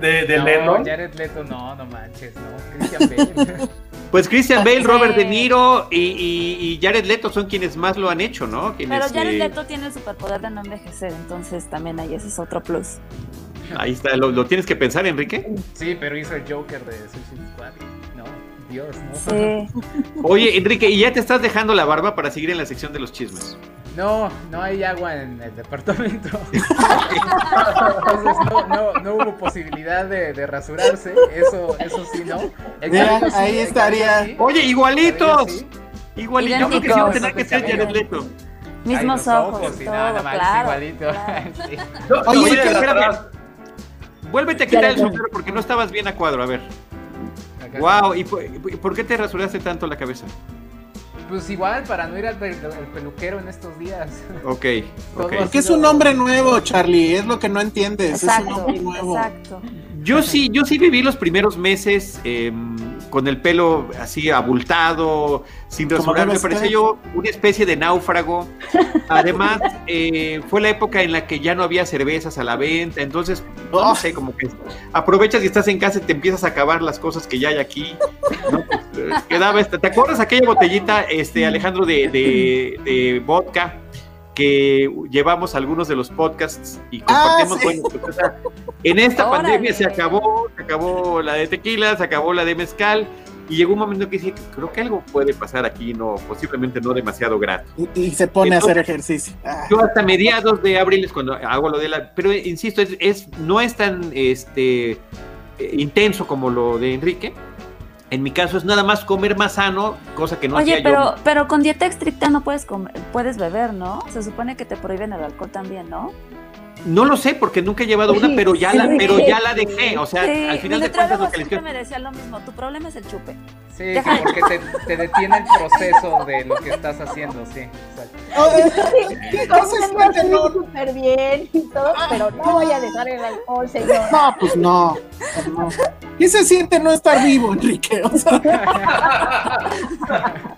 De, de no, Lennon. Jared Leto, no, no manches, no. Christian Bale. Pues Christian Bale, Robert De Niro y, Jared Leto son quienes más lo han hecho, ¿no? Pero Jared Leto tiene el superpoder de no envejecer, entonces también ahí ese es otro plus. Ahí está, ¿lo, tienes que pensar, Enrique? Sí, pero hizo el Joker de Suicide Squad. No, Dios, ¿no? Sí. Oye, Enrique, ¿y ya te estás dejando la barba para seguir en la sección de los chismes? No, no hay agua en el departamento. Entonces no, no, hubo posibilidad de, rasurarse. Eso, eso sí, ¿no? ahí estaría. Oye, igualitos. Igualitos. Yo creo que sí va a tener que ser Jared Leto. Mismos ojos, ojos todo, nada, claro. Igualito. Claro. Oye, espérame. Vuélvete a quitar el sombrero porque no estabas bien a cuadro, a ver. Wow, ¿y por qué te rasuraste tanto la cabeza? Pues igual, para no ir al, peluquero en estos días. Ok, ok. Porque es un hombre nuevo, Charlie, es lo que no entiendes. es un hombre nuevo. Exacto. Yo sí, yo sí viví los primeros meses em, con el pelo así abultado, sin rasurar. Me parecía yo una especie de náufrago. Además, eh, fue la época en la que ya no había cervezas a la venta. Entonces, no, sé, como que aprovechas y estás en casa y te empiezas a acabar las cosas que ya hay aquí. Pues, eh, quedaba ¿Te acuerdas aquella botellita, este, Alejandro, de, de, de vodka? Que llevamos algunos de los podcasts y ah, compartimos. Pues, en esta pandemia se acabó, se acabó la de tequila, se acabó la de mezcal. Y llegó un momento que dije, creo que algo puede pasar aquí, no, posiblemente no demasiado grato. Y, se pone a hacer ejercicio. Ah. Yo hasta mediados de abril es cuando hago lo de la, pero insisto, es, no es tan este intenso como lo de Enrique, en mi caso es nada más comer más sano, cosa que no Oye, hacía pero, pero con dieta estricta no puedes comer, puedes beber, ¿no? Se supone que te prohíben el alcohol también, ¿no? No lo sé porque nunca he llevado una, pero ya la, pero ya la dejé. O sea, al final de cuentas lo que les me decía lo mismo. Tu problema es el chupe. Sí, porque te, te, detiene el proceso de lo que estás haciendo, sí. Exacto. súper bien y todo, pero no voy a dejar el alcohol, señor. No, pues no. no. ¿Qué se siente no estar vivo, Enrique? O sea,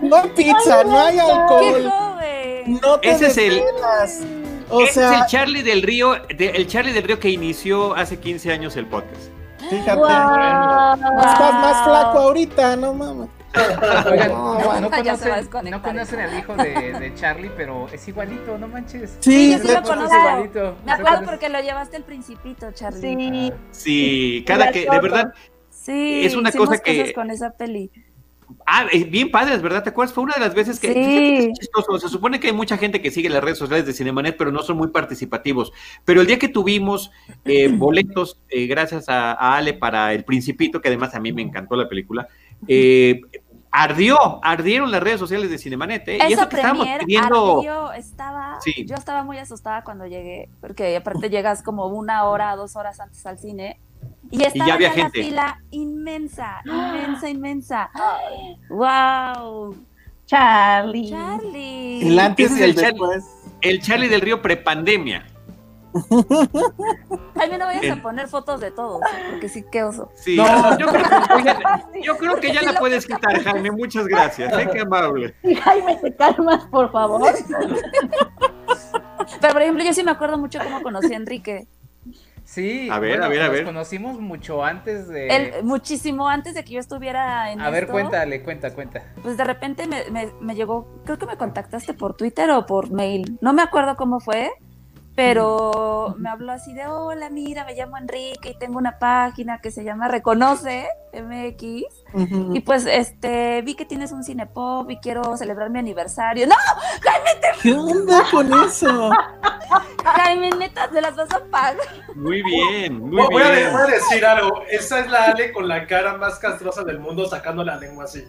no hay pizza, no hay alcohol. No te Ese es el o es el Charlie del Río, el Charlie del Río que inició hace 15 años el podcast. Fíjate. Estás más flaco ahorita, no mames. Oigan, no, no, conocen, no, conocen, al hijo de, de, Charlie, pero es igualito, no manches. Sí, sí yo sí lo conozco. Igualito. Me acuerdo porque lo llevaste el principito, Charlie. Sí, sí cada que, de verdad, Sí, es una cosa que con esa peli. Ah, bien padres, ¿verdad? ¿Te acuerdas? Fue una de las veces que, sí. chistoso. Se supone que hay mucha gente que sigue las redes sociales de Cinemanet, pero no son muy participativos. Pero el día que tuvimos eh, boletos, eh, gracias a, Ale para El Principito, que además a mí me encantó la película, eh, ardió, ardieron las redes sociales de Cinemanet. ¿eh? y eso que estábamos pidiendo... estaba, yo estaba muy asustada cuando llegué, porque aparte llegas como una hora, dos horas antes al cine y estaba ya había gente. fila inmensa, inmensa, inmensa. ¡Wow! Charlie. Charlie. El antes y el, después. El Charlie del Río prepandemia. Ay, no vayas a poner fotos de todos, porque sí, qué oso. Sí, no. yo, creo que, yo, creo que, ya la puedes quitar, Jaime. Muchas gracias. ¿eh? Qué amable. Jaime, te calmas, por favor. Pero, por ejemplo, yo sí me acuerdo mucho cómo conocí a Enrique. Sí, a ver, a ver, a ver. Nos conocimos mucho antes de. muchísimo antes de que yo estuviera en. A ver, cuéntale, cuenta, cuenta. Pues de repente me, me, llegó, creo que me contactaste por Twitter o por mail. No me acuerdo cómo fue, pero me habló así de: Hola, mira, me llamo Enrique y tengo una página que se llama Reconoce MX. Y pues este vi que tienes un cinepop y quiero celebrar mi aniversario. ¡No! ¡Jaime, te... ¿Qué onda con eso? Jaime, neta, se las vas a pagar. Muy bien, muy voy bien. A, voy a decir algo. Esa es la Ale con la cara más castrosa del mundo sacando la lengua así.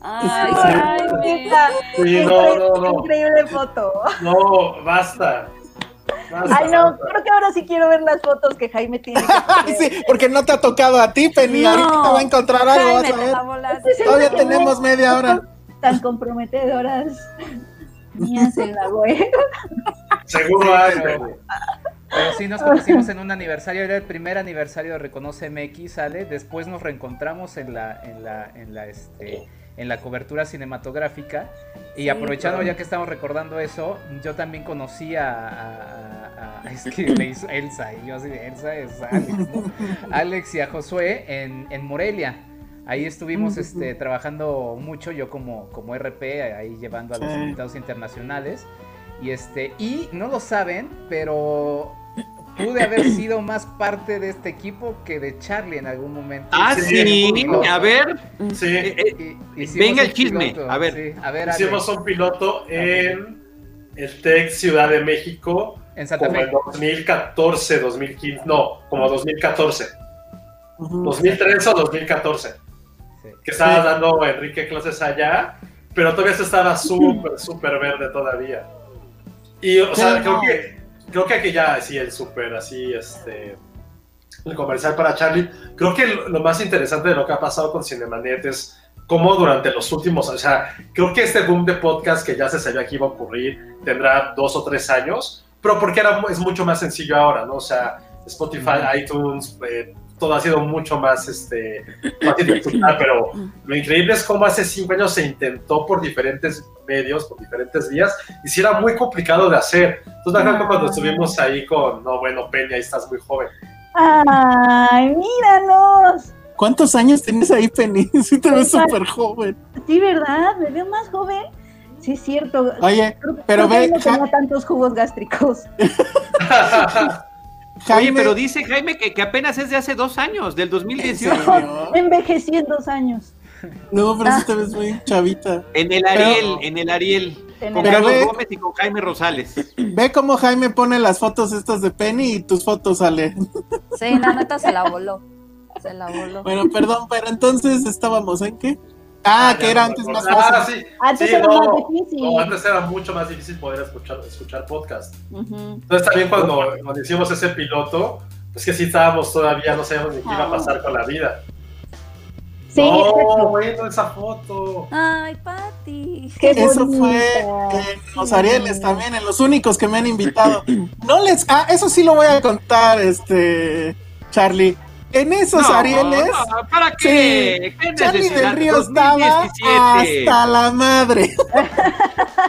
Ay, Jaime. Sí, no, no, no. Increíble foto. No, basta. Ay, no, creo que ahora sí quiero ver las fotos que Jaime tiene. sí, porque no te ha tocado a ti, Penny. Ahorita te va a encontrar algo, vas a ver. Todavía tenemos media hora. Tan comprometedoras. Mía se la voy. Seguro hay, pero, pero sí nos conocimos en un aniversario, era el primer aniversario de Reconoce MX, ¿sale? Después nos reencontramos en la, en la, en la, este, en la cobertura cinematográfica. Y aprovechando ya que estamos recordando eso, yo también conocí a, es que le hizo Elsa, y yo así de Elsa es Alex, Alex y a Josué en, en Morelia. Ahí estuvimos este, trabajando mucho, yo como, como RP, ahí llevando a los invitados internacionales. Y este, y no lo saben, pero pude haber sido más parte de este equipo que de Charlie en algún momento. Ah, sí, a ver. Sí. Eh, eh, venga el chisme. a ver. a ver Hicimos un piloto en el TEC Ciudad de México. En Santa como Fe. en 2014, 2015. No, como 2014. 2013 o 2014. Que estaba dando Enrique clases allá, pero todavía se estaba súper, súper verde todavía. Y, o sea, creo que creo que aquí ya sí el súper así, este, el comercial para Charlie. Creo que lo más interesante de lo que ha pasado con Cinemanet es cómo durante los últimos, o sea, creo que este boom de podcast que ya se sabía que iba a ocurrir tendrá dos o tres años, pero porque era, es mucho más sencillo ahora, ¿no? O sea, Spotify, iTunes, eh, todo ha sido mucho más este, fácil de pero lo increíble es cómo hace cinco años se intentó por diferentes medios, por diferentes vías, y sí era muy complicado de hacer. Entonces, me cuando estuvimos ahí con, no, bueno, Peña, ahí estás muy joven. ¡Ay, míranos! ¿Cuántos años tienes ahí, Penny? Sí te ves súper joven. Sí, ¿verdad? Me veo más joven. Sí, es cierto. Oye, pero ve... No tengo tantos jugos gástricos. Jaime, pero dice Jaime que, que, apenas es de hace dos años, del 2018. Envejecí en dos años. No, pero sí te ves muy chavita. En el Ariel, en el Ariel. con Carlos Gómez y con Jaime Rosales. Ve cómo Jaime pone las fotos estas de Penny y tus fotos sale. Sí, la neta se la voló. Se la voló. Bueno, perdón, pero entonces estábamos en qué? Ah, ah que era antes más ah, fácil. sí. Antes era más difícil. antes era mucho más difícil poder escuchar, escuchar podcast. Entonces también cuando, cuando, hicimos ese piloto, pues que sí estábamos todavía, no sabíamos ni qué iba a pasar con la vida. Sí, no, bueno, esa foto. Ay, Pati. Eso fue en los Arieles también, en los únicos que me han invitado. No les, ah, eso sí lo voy a contar, este, Charlie en esos Arieles. ¿Para qué? Sí, Charlie del Río estaba hasta la madre.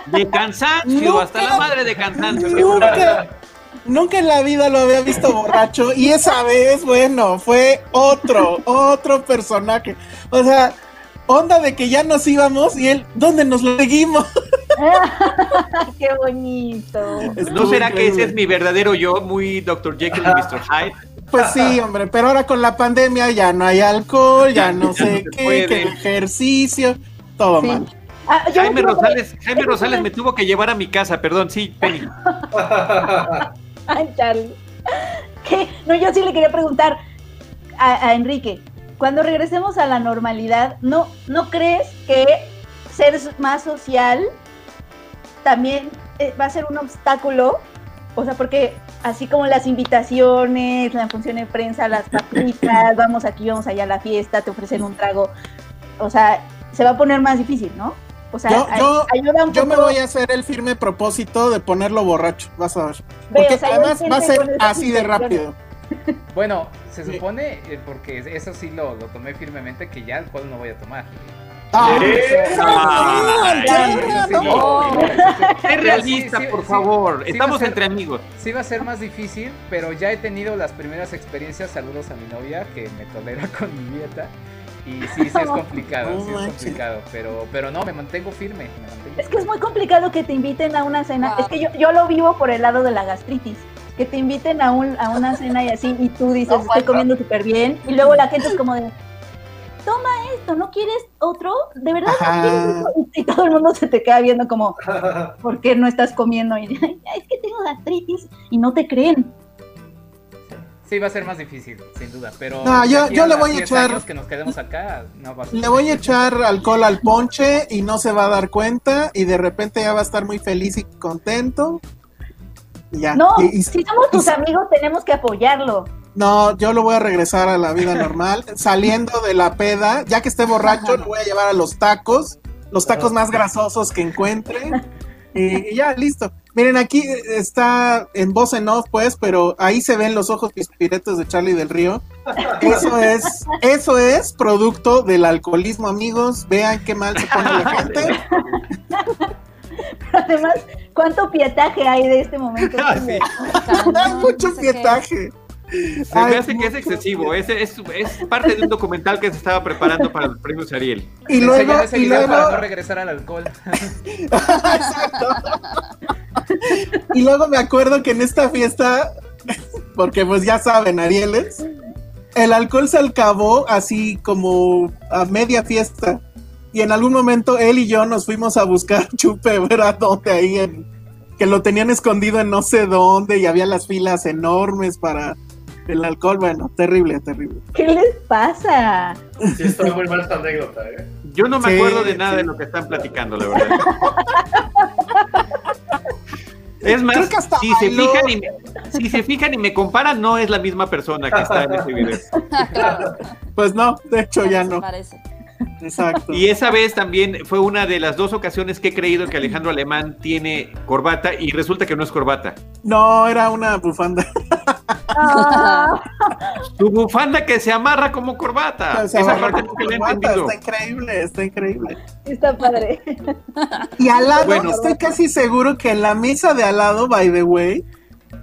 De cansancio, hasta la madre de cansancio. Nunca, nunca en la vida lo había visto borracho. Y esa vez, bueno, fue otro, otro personaje. O sea, onda de que ya nos íbamos y él, ¿dónde nos lo seguimos? ¡Qué bonito! ¿No será que ese es mi verdadero yo, muy Dr. Jekyll y Mr. Hyde? Pues sí, hombre, pero ahora con la pandemia ya no hay alcohol, ya no sé qué, que ejercicio, todo mal. Ah, Jaime Rosales, Jaime Rosales me tuvo que llevar a mi casa, perdón, sí, Penny. Ay, Charlie. No, yo sí le quería preguntar a, Enrique, cuando regresemos a la normalidad, ¿no, ¿no crees que ser más social también eh, va a ser un obstáculo? O sea, porque así como las invitaciones, la función de prensa, las papitas, vamos aquí, vamos allá a la fiesta, te ofrecen un trago, o sea, se va a poner más difícil, ¿no? O sea, yo, ayuda un yo me voy a hacer el firme propósito de ponerlo borracho, vas a ver. Porque además va a ser así de rápido. Bueno, se supone, eh, porque eso sí lo, lo tomé firmemente, que ya alcohol no voy a tomar. Es realista, por favor. Estamos entre amigos. Sí va a ser más difícil, pero ya he tenido las primeras experiencias. Saludos a mi novia que me tolera con mi dieta. Y sí, sí es complicado, sí es complicado, pero, pero no, me mantengo firme. es que es muy complicado que te inviten a una cena. Es que yo, yo lo vivo por el lado de la gastritis. Que te inviten a, un, a una cena y así, y tú dices, estoy comiendo súper bien. Y luego la gente es como de, toma esto, ¿no quieres otro? ¿De verdad no quieres Y todo el mundo se te queda viendo como, ¿por qué no estás comiendo? Y es que tengo gastritis y no te creen. Sí, va a ser más difícil, sin duda, pero no, yo, yo le voy a echar que nos quedemos acá, no va a le voy a echar alcohol al ponche y no se va a dar cuenta y de repente ya va a estar muy feliz y contento. ya. No, si somos tus amigos tenemos que apoyarlo. No, yo lo voy a regresar a la vida normal. Saliendo de la peda, ya que esté borracho, lo voy a llevar a los tacos, los tacos más grasosos que encuentre. Y, ya, listo. Miren, aquí está en voz en off, pues, pero ahí se ven los ojos pispiretos de Charlie del Río. Eso es, eso es producto del alcoholismo, amigos. Vean qué mal se pone la gente. Pero además, ¿cuánto pietaje hay de este momento? hay mucho pietaje. Se me hace que es excesivo. Es, es, es, parte de un documental que se estaba preparando para los premios Ariel. Y luego, y luego... para no regresar al alcohol. Exacto. y luego me acuerdo que en esta fiesta, porque pues ya saben, Arieles, el alcohol se acabó así como a media fiesta. Y en algún momento él y yo nos fuimos a buscar chupe, ¿verdad? Donde ahí en, que lo tenían escondido en no sé dónde y había las filas enormes para el alcohol, bueno, terrible, terrible. ¿Qué les pasa? Sí, estoy muy mal esta anécdota, ¿eh? Yo no me acuerdo de nada de lo que están platicando, la verdad. Es más, si, se fijan y me, si se fijan y me comparan, no es la misma persona que está en ese video. Pues no, de hecho ya no. Parece. Exacto. Y esa vez también fue una de las dos ocasiones que he creído que Alejandro Alemán tiene corbata y resulta que no es corbata. No, era una bufanda. Tu bufanda que se amarra como corbata. Esa parte he entendido. Está increíble, está increíble. Está padre. Y al lado, bueno, estoy casi seguro que en la mesa de al lado, by the way,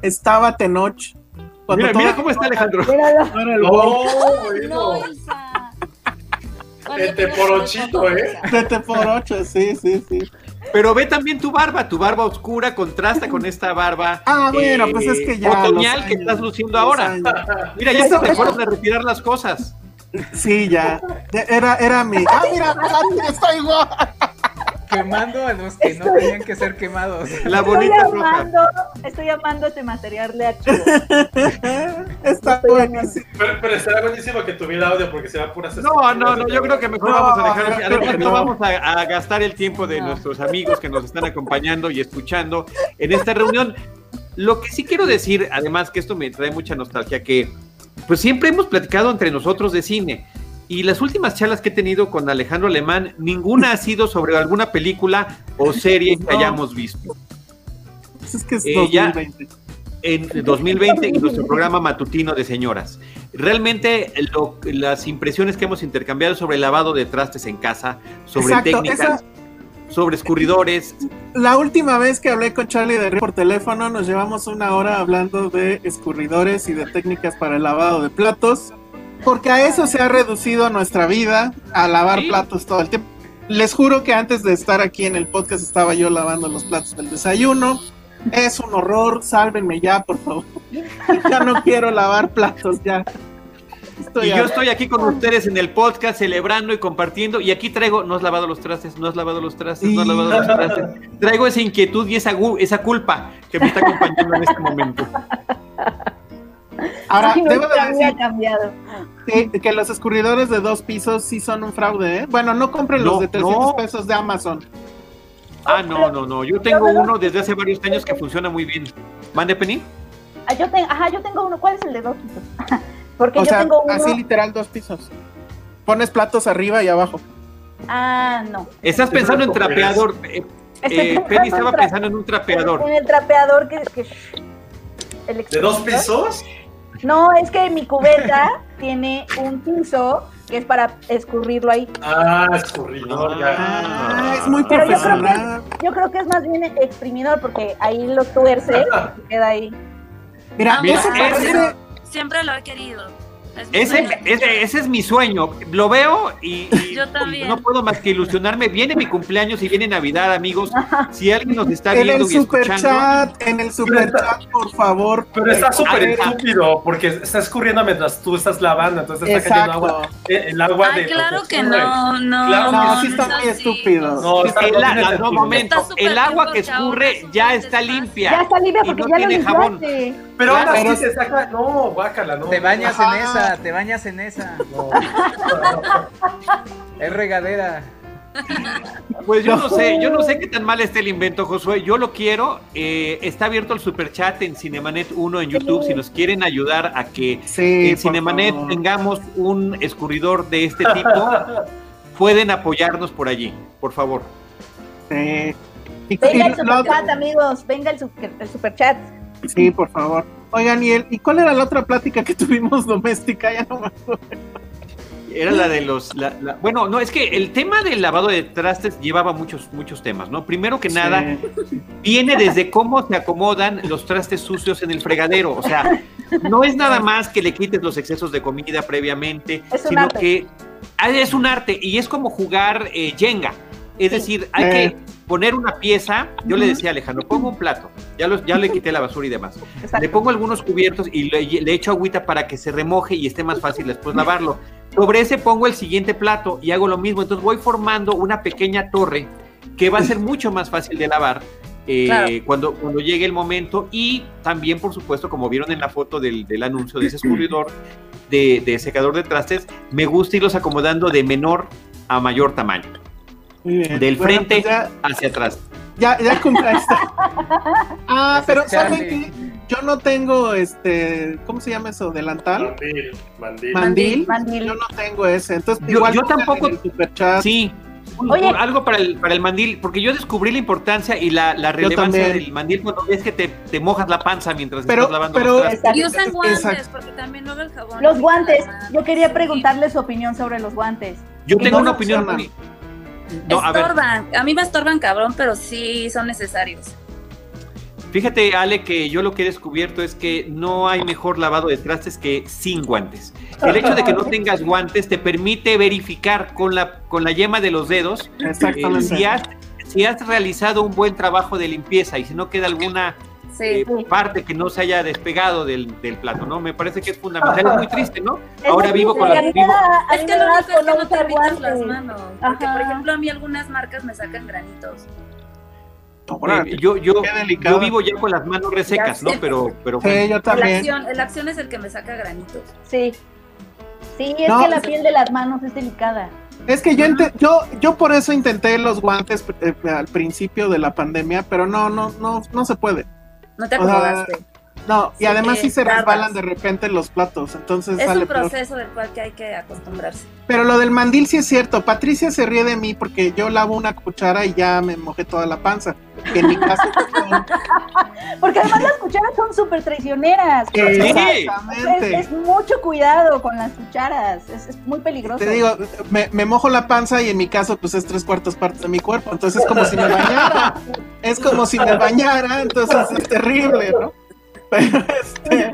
estaba Tenoch. Mira, mira cómo está Alejandro. Oh, no, de teporochito, ¿eh? De teporocho, sí, sí, sí. Pero ve también tu barba, tu barba oscura contrasta con esta barba. Ah, bueno, pues es que ya. Otoñal que estás luciendo ahora. Mira, ya está mejor de retirar las cosas. Sí, ya. Era, era mi. Ah, mira, está igual quemando a los que no tenían que ser quemados. La bonita amando, Estoy amando este material de archivo. Está buenísimo. Pero, pero estará buenísimo que tuviera audio porque se va pura No, no, no, yo creo que mejor vamos a dejar. Además, no vamos a, gastar el tiempo de nuestros amigos que nos están acompañando y escuchando en esta reunión. Lo que sí quiero decir, además que esto me trae mucha nostalgia, que pues siempre hemos platicado entre nosotros de cine y las últimas charlas que he tenido con Alejandro Alemán, ninguna ha sido sobre alguna película o serie que hayamos visto. Pues es que es 2020. Eh, en 2020 y nuestro programa matutino de señoras. Realmente las impresiones que hemos intercambiado sobre el lavado de trastes en casa, sobre técnicas, sobre escurridores. La última vez que hablé con Charlie de por teléfono nos llevamos una hora hablando de escurridores y de técnicas para el lavado de platos Porque a eso se ha reducido nuestra vida, a lavar platos todo el tiempo. Les juro que antes de estar aquí en el podcast estaba yo lavando los platos del desayuno. Es un horror, sálvenme ya, por favor. ya no quiero lavar platos, ya. y yo estoy aquí con ustedes en el podcast celebrando y compartiendo. Y aquí traigo, no has lavado los trastes, no has lavado los trastes, no has lavado los trastes. Traigo esa inquietud y esa, esa culpa que me está acompañando en este momento. Ahora, debo decir cambiado. Que, los escurridores de dos pisos sí son un fraude, ¿eh? Bueno, no compren los de 300 pesos de Amazon. Ah, no, no, no. Yo tengo uno desde hace varios años que funciona muy bien. ¿Mande, Penny? Ah, yo tengo, ajá, yo tengo uno. ¿Cuál es el de dos pisos? Porque yo tengo uno. Así literal, dos pisos. Pones platos arriba y abajo. Ah, no. Estás pensando en trapeador. Eh, eh, Penny estaba pensando en un trapeador. En el trapeador que. que ¿De dos pisos? No, es que mi cubeta tiene un piso que es para escurrirlo ahí. Ah, escurridor, ya. Ah, es muy profesional. Yo creo, que, es más bien exprimidor porque ahí lo tuerce y queda ahí. Mira, Mira siempre lo he querido. Ese, ese, es mi sueño. Lo veo y, no puedo más que ilusionarme. Viene mi cumpleaños y viene Navidad, amigos. Si alguien nos está viendo en el super Chat, en el super chat, por favor. Pero está súper estúpido porque está escurriendo mientras tú estás lavando, entonces está cayendo agua. Eh, el agua Ay, claro que no, no. Claro, no, sí está muy estúpido. No, está el, no, momento. El agua que escurre ya está limpia. Ya está limpia porque ya tiene jabón. Pero ahora sí se saca. No, guácala, no. Te bañas en esa, te bañas en esa. es regadera. Pues yo no sé, yo no sé qué tan mal está el invento, Josué. Yo lo quiero. Eh, está abierto el super chat en Cinemanet 1 en YouTube. Si nos quieren ayudar a que en Cinemanet tengamos un escurridor de este tipo, pueden apoyarnos por allí, por favor. Sí. Venga el super chat, amigos. Venga el super, el super chat. Sí, por favor. Oigan, ¿y, ¿y cuál era la otra plática que tuvimos doméstica? Ya no me acuerdo. Era la de los. bueno, no, es que el tema del lavado de trastes llevaba muchos, muchos temas, ¿no? Primero que nada, viene desde cómo se acomodan los trastes sucios en el fregadero. O sea, no es nada más que le quites los excesos de comida previamente, sino que ah, es un arte y es como jugar eh, Jenga. Es decir, hay que eh. Poner una pieza. Yo le decía a Alejandro, pongo un plato. Ya, los, ya le quité la basura y demás. Le pongo algunos cubiertos y le, echo agüita para que se remoje y esté más fácil después lavarlo. Sobre ese pongo el siguiente plato y hago lo mismo. Entonces voy formando una pequeña torre que va a ser mucho más fácil de lavar. Eh, cuando, cuando llegue el momento y también por supuesto como vieron en la foto del, anuncio de ese escurridor de, de secador de trastes me gusta irlos acomodando de menor a mayor tamaño del frente pues hacia atrás. Ya, ya compraste. ah, pero ¿saben qué? Yo no tengo este, ¿cómo se llama eso? ¿Delantal? Mandil. Mandil. Mandil. Yo no tengo ese. Entonces, yo, igual yo tampoco. Sí. Oye. Algo para el, para el mandil, porque yo descubrí la importancia y la, la relevancia del mandil cuando ves que te, te, mojas la panza mientras estás lavando pero, los Y usan guantes, porque también no el jabón. Los guantes. Yo quería preguntarle su opinión sobre los guantes. Yo tengo una opinión muy, estorban. A, mí me estorban cabrón, pero sí son necesarios. Fíjate, Ale, que yo lo que he descubierto es que no hay mejor lavado de trastes que sin guantes. El hecho de que no tengas guantes te permite verificar con la, con la yema de los dedos eh, si, has, si has realizado un buen trabajo de limpieza y si no queda alguna eh, parte que no se haya despegado del, del, plato, ¿no? Me parece que es fundamental, es muy triste, ¿no? Ahora vivo con la... Vivo... Es que lo único es que no te evitas las manos, porque por ejemplo a mí algunas marcas me sacan granitos. Eh, yo, yo, yo vivo ya con las manos resecas, ¿no? Pero, pero sí, yo también. acción, la acción es el que me saca granitos. Sí. Sí, es que la piel de las manos es delicada. Es que yo, yo, yo por eso intenté los guantes eh, al principio de la pandemia, pero no, no, no, no se puede. No te acomodaste. No, y además sí se resbalan de repente los platos, entonces es un proceso del cual que hay que acostumbrarse. Pero lo del mandil sí es cierto. Patricia se ríe de mí porque yo lavo una cuchara y ya me mojé toda la panza. en mi caso. porque además las cucharas son súper traicioneras. Sí. Exactamente. Es, mucho cuidado con las cucharas. Es, muy peligroso. Te digo, me, me, mojo la panza y en mi caso, pues es tres cuartos partes de mi cuerpo. Entonces es como si me bañara. es como si me bañara. Entonces es terrible, ¿no? Pero este.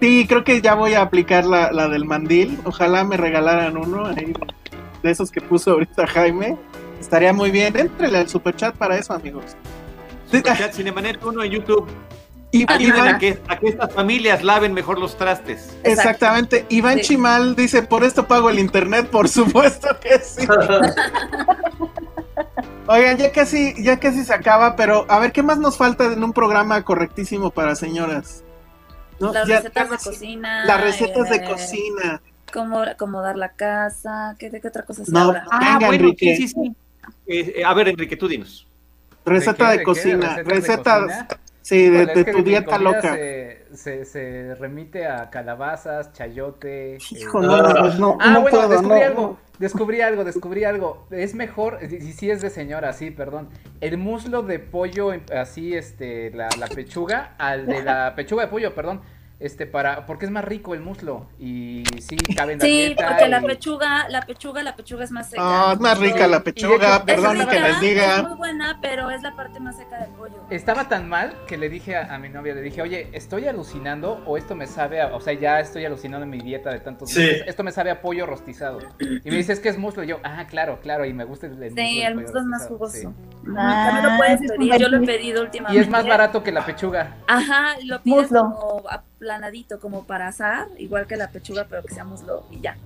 Sí, creo que ya voy a aplicar la, la del mandil. Ojalá me regalaran uno ahí de esos que puso ahorita Jaime. Estaría muy bien. Entrele al superchat para eso, amigos. Superchat Cinemanet 1 en YouTube. Y, a, que, estas familias laven mejor los trastes. Exactamente. Iván Chimal dice, por esto pago el internet, por supuesto que sí. Oigan, ya casi, ya casi se acaba, pero a ver, ¿qué más nos falta en un programa correctísimo para señoras? Las recetas de cocina. Las recetas de cocina. Cómo acomodar la casa, ¿qué, de qué otra cosa se no, Ah, bueno, Enrique. Sí, sí, eh, eh, a ver, Enrique, tú dinos. Receta de, cocina. Recetas. Sí, de, tu dieta loca. Se, se, remite a calabazas, chayote. Hijo, no, pues no, ah, bueno, descubrí algo. Descubrí algo, descubrí algo. Es mejor, y si es de señora, sí, perdón. El muslo de pollo, así, este, la, la pechuga, al de la pechuga de pollo, perdón este para porque es más rico el muslo y sí cabe en la sí porque la pechuga la pechuga la pechuga es más seca. Ah es más rica la pechuga perdón que les diga. Es muy buena pero es la parte más seca del pollo. Estaba tan mal que le dije a, mi novia le dije oye estoy alucinando o esto me sabe a, o sea ya estoy alucinando en mi dieta de tantos sí. esto me sabe a pollo rostizado y me dice es que es muslo y yo ah claro claro y me gusta el, muslo sí el muslo es más jugoso. ah, lo puedes pedir yo lo he pedido últimamente. Y es más barato que la pechuga. Ajá lo pides como planadito como para asar, igual que la pechuga, pero que sea muslo y ya.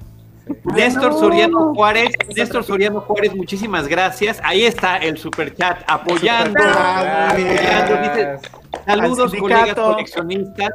Néstor Soriano Juárez, Néstor Soriano Juárez, muchísimas gracias. Ahí está el super chat apoyando. saludos, colegas coleccionistas.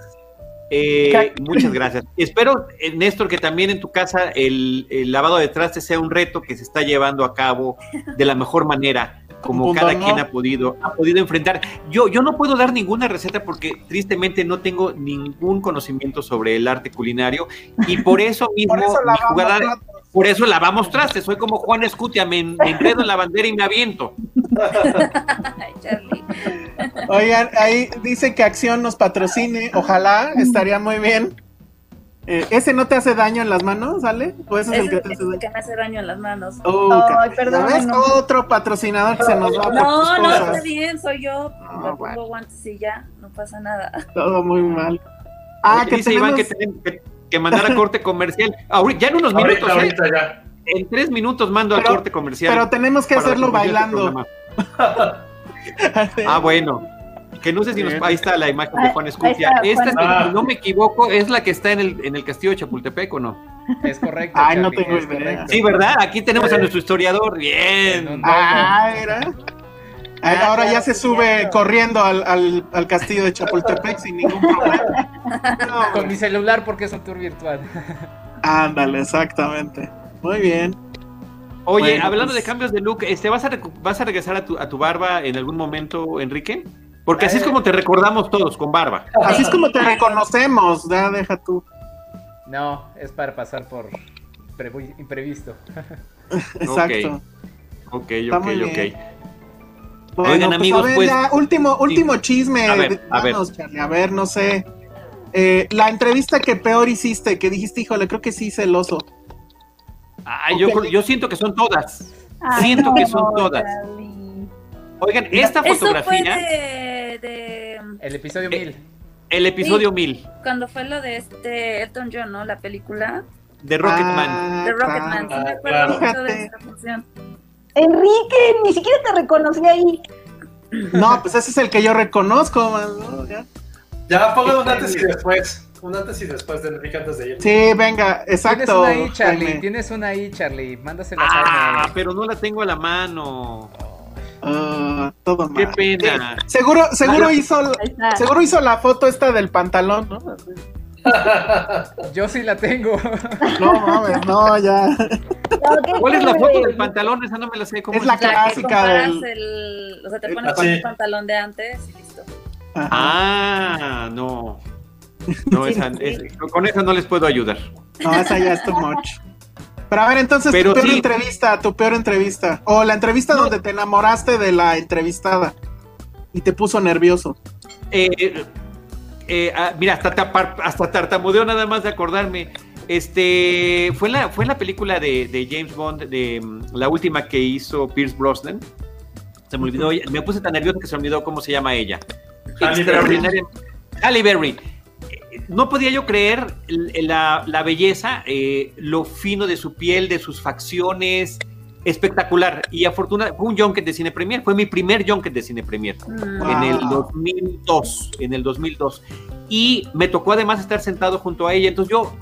Eh, muchas gracias. Espero, eh, Néstor, que también en tu casa el, el, lavado de trastes sea un reto que se está llevando a cabo de la mejor manera como cada quien ha podido, ha podido enfrentar. Yo, yo no puedo dar ninguna receta porque tristemente no tengo ningún conocimiento sobre el arte culinario y por eso mismo por eso mi jugada, por eso lavamos trastes. Soy como Juan Escutia, me, me enredo en la bandera y me aviento. Oigan, ahí dice que Acción nos patrocine, ojalá, estaría muy bien. Eh, ¿Ese no te hace daño en las manos, ¿sale? ¿O ese es el que te hace daño? que me hace daño en las manos. Oh, Ay, perdón. Otro patrocinador que se nos va No, no, está bien, soy yo. me pongo guantes y ya, no pasa nada. Todo muy mal. Ah, que dice Iván que tenemos que, mandar a corte comercial. ya en unos minutos. ¿eh? ya. En tres minutos mando al corte comercial. Pero tenemos que hacerlo bailando. ah, bueno. Que no sé si nos. Ahí está la imagen de Juan Escutia. Esta, si no me equivoco, es la que está en el, en el castillo de Chapultepec, ¿o no? Es correcto. Ay, no tengo idea. Sí, ¿verdad? Aquí tenemos a nuestro historiador. Bien. Ah, era. Ahora ya se sube corriendo al, al, al, castillo de Chapultepec sin ningún problema. Con mi celular porque es un tour virtual. Ándale, exactamente. Muy bien. Oye, hablando de pues cambios de look, este, ¿vas, a ¿vas a regresar a tu, a tu barba en algún momento, Enrique? Porque así es como te recordamos todos, con barba. Así es como te reconocemos, ya deja tú. No, es para pasar por imprevisto. Exacto. Ok, ok, ok. Bueno, Oigan, pues, amigos, pues. último, último chisme. A ver, a ver. Charlie, a ver, no sé. Eh, la entrevista que peor hiciste, que dijiste, híjole, creo que sí celoso. Ah, yo, yo siento que son todas. siento que son todas. Oigan, esta fotografía de, El episodio 1000. El episodio 1000. Cuando fue lo de este Elton John, ¿no? La película. De Rocketman. de Rocketman. sí, me acuerdo mucho de esta función. Enrique, ni siquiera te reconocí ahí. No, pues ese es el que yo reconozco, man. Ya, ya pongan un antes y después. Un antes y después de Enrique antes de ir. Sí, venga, exacto. Tienes una ahí, Charlie. Tienes una ahí, Charlie. Mándasela a Ah, pero no la tengo a la mano. Ah, todo Qué pena. Seguro, seguro hizo, seguro hizo la foto esta del pantalón, ¿no? Yo sí la tengo. No mames, no, ya. ¿Cuál es la foto del pantalón? Esa no me la sé. ¿Cómo es la, clásica del... El, o sea, te pones el pantalón de antes y listo. Ah, no. No, esa, con esa no les puedo ayudar. No, esa ya es too much. Pero a ver, entonces tu peor entrevista, tu peor entrevista. O la entrevista donde te enamoraste de la entrevistada y te puso nervioso. Eh, eh, ah, mira, hasta, hasta tartamudeo nada más de acordarme. Este fue la, fue la película de, James Bond, de mm, la última que hizo Pierce Brosnan. Se me olvidó, me puse tan nervioso que se me olvidó cómo se llama ella. Extraordinaria. Halle Berry no podía yo creer la, belleza, eh, lo fino de su piel, de sus facciones, espectacular. Y afortunadamente, fue un junket de Cine Premier, fue mi primer junket de Cine Premier mm. en el 2002, en el 2002. Y me tocó además estar sentado junto a ella, entonces yo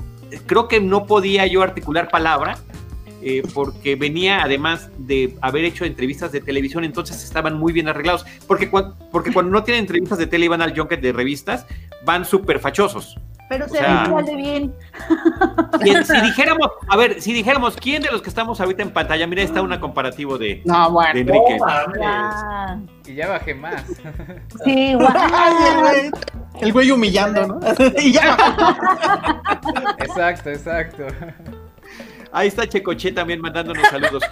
creo que no podía yo articular palabra. Eh, porque venía además de haber hecho entrevistas de televisión, entonces estaban muy bien arreglados. Porque, porque cuando no tienen entrevistas de tele y van al junket de revistas, van súper fachosos. Pero se ve bien. Si, dijéramos, a ver, si dijéramos, ¿quién de los que estamos ahorita en pantalla? Mira, está un comparativo de, no, bueno, de Enrique. Y ya bajé más. Sí, guau. el, güey, humillando, ¿no? y ya. exacto, exacto. Ahí está Checoche también mandándonos saludos.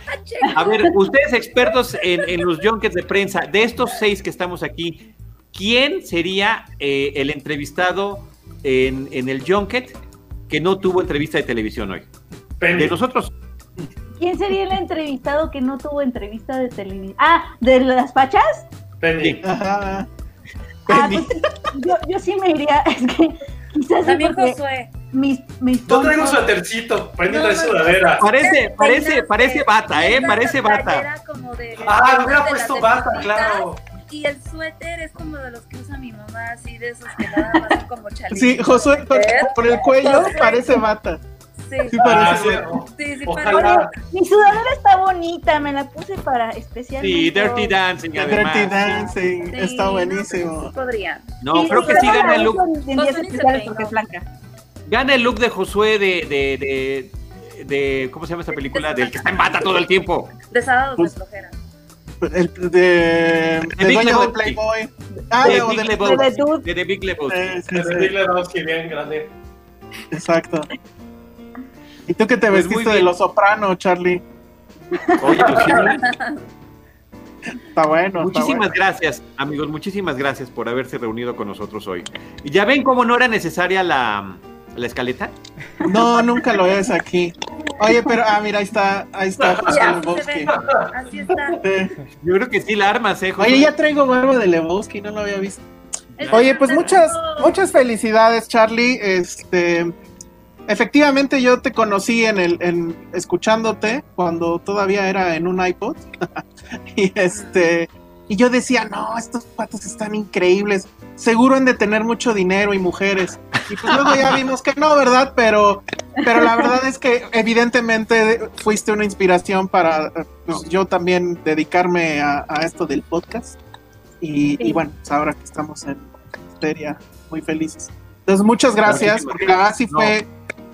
A ver, ustedes expertos en, en los junkets de prensa, de estos seis que estamos aquí, ¿quién sería eh, el entrevistado en, en, el Junket que no tuvo entrevista de televisión hoy? De nosotros. ¿Quién sería el entrevistado que no tuvo entrevista de televisión? Ah, ¿de las pachas? Penny. Ah, pues, yo, yo, sí me iría, es que quizás También Josué. Mis, mis Yo traigo un suétercito, Penny trae sudadera. Parece, parece, parece bata, eh, parece bata. ah, me hubiera puesto bata, claro y el suéter es como de los que usa mi mamá, así de esos que nada más son como chalitos. Sí, Josué, por, el cuello parece bata. Sí, sí, parece. Ah, sí, sí, Mi sudadera está bonita, me la puse para especialmente. Sí, Dirty Dancing, además. Dirty Dancing, está buenísimo. podría. No, creo que sí gana el look. Porque es blanca. Gana el look de Josué de, de, de, de ¿cómo se llama esta película? Del que está en bata todo el tiempo. De sábado de flojera. El, de, de, dueño de Playboy. Ah, de, Big Lebowski. De, The Big Lebowski. de Big Lebowski, bien grande. Exacto. ¿Y tú qué te pues vestiste de Los Soprano, Charlie? Oye, pues sí. Está bueno. Muchísimas gracias, amigos. Muchísimas gracias por haberse reunido con nosotros hoy. ¿Y ya ven cómo no era necesaria la, la escaleta? No, nunca lo es aquí. Oye, pero, ah, mira, ahí está, ahí está José Lebowski. Así está. Yo creo que sí la armas, eh, Oye, ya traigo barba de Lebowski, no lo había visto. Oye, pues muchas, muchas felicidades, Charlie. Este, efectivamente, yo te conocí en el, en escuchándote cuando todavía era en un iPod. y este, y yo decía, no, estos patos están increíbles. Seguro han de tener mucho dinero y mujeres. Y pues luego ya vimos que no, ¿verdad? Pero, pero la verdad es que evidentemente fuiste una inspiración para pues, yo también dedicarme a, esto del podcast. Y, bueno, pues ahora que estamos en Histeria, muy felices. Entonces, muchas gracias, porque así fue,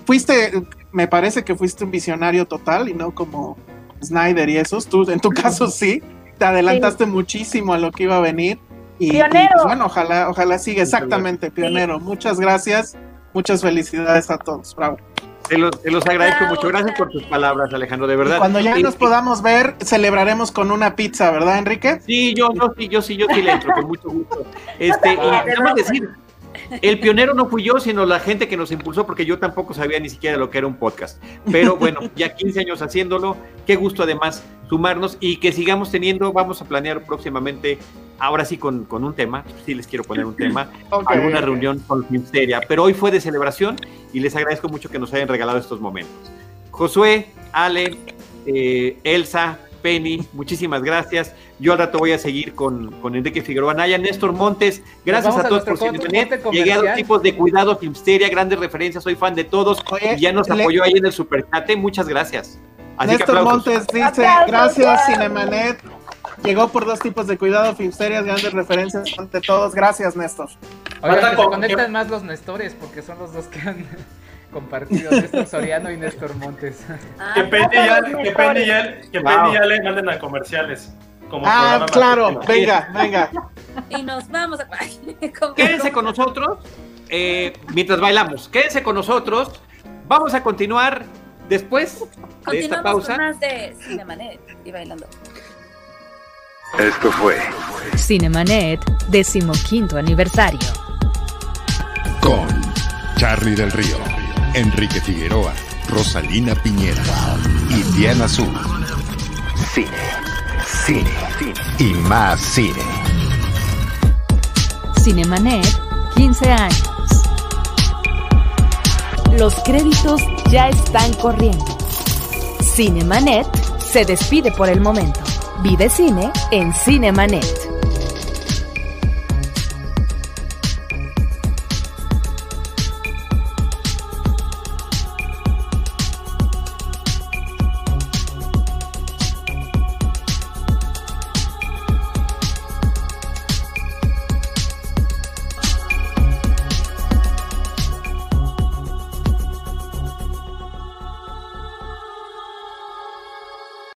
fuiste, me parece que fuiste un visionario total y no como Snyder y esos. Tú, en tu caso, sí, te adelantaste muchísimo a lo que iba a venir pionero. Pues, bueno, ojalá, ojalá siga exactamente, pionero. Muchas gracias, muchas felicidades a todos. Bravo. Te los, los agradezco mucho. Gracias por tus palabras, Alejandro, de verdad. cuando ya nos podamos ver, celebraremos con una pizza, ¿verdad, Enrique? Sí, yo, yo sí, yo sí, yo sí le entro, con mucho gusto. Este, y decir, el pionero no fui yo, sino la gente que nos impulsó, porque yo tampoco sabía ni siquiera lo que era un podcast. Pero bueno, ya 15 años haciéndolo, qué gusto además sumarnos y que sigamos teniendo, vamos a planear próximamente, ahora sí con, un tema, sí les quiero poner un tema, alguna reunión con Filmsteria, pero hoy fue de celebración y les agradezco mucho que nos hayan regalado estos momentos. Josué, Ale, eh, Elsa, Penny, muchísimas gracias. Yo al rato voy a seguir con, con Enrique Figueroa Naya, Néstor Montes, gracias a, todos por Cinemenet. Llegué a dos tipos de cuidado, Filmsteria, grandes referencias, soy fan de todos y ya nos apoyó ahí en el Supercate, muchas gracias. Néstor Montes dice, gracias Cinemanet. Llegó por dos tipos de cuidado, Filmsterias, grandes referencias ante todos. Gracias, Néstor. Oigan, se conectan más los Nestores porque son los dos que han compartido, Néstor Soriano y Néstor Montes. Ah, que Penny ya, que Penny ya, que Penny ya le manden a comerciales. Como ah, claro, venga, venga. Y nos vamos a... Quédense con nosotros eh, mientras bailamos. Quédense con nosotros. Vamos a continuar después de esta pausa. Con más de Cinemanet y bailando. Esto fue Cinemanet, decimoquinto aniversario. Con Charlie del Río, Enrique Figueroa, Rosalina Piñera y Diana Azul. Cine, cine, y más cine. Cinemanet, 15 años. Los créditos ya están corriendo. Cinemanet se despide por el momento. Vive cine en Cinemanet.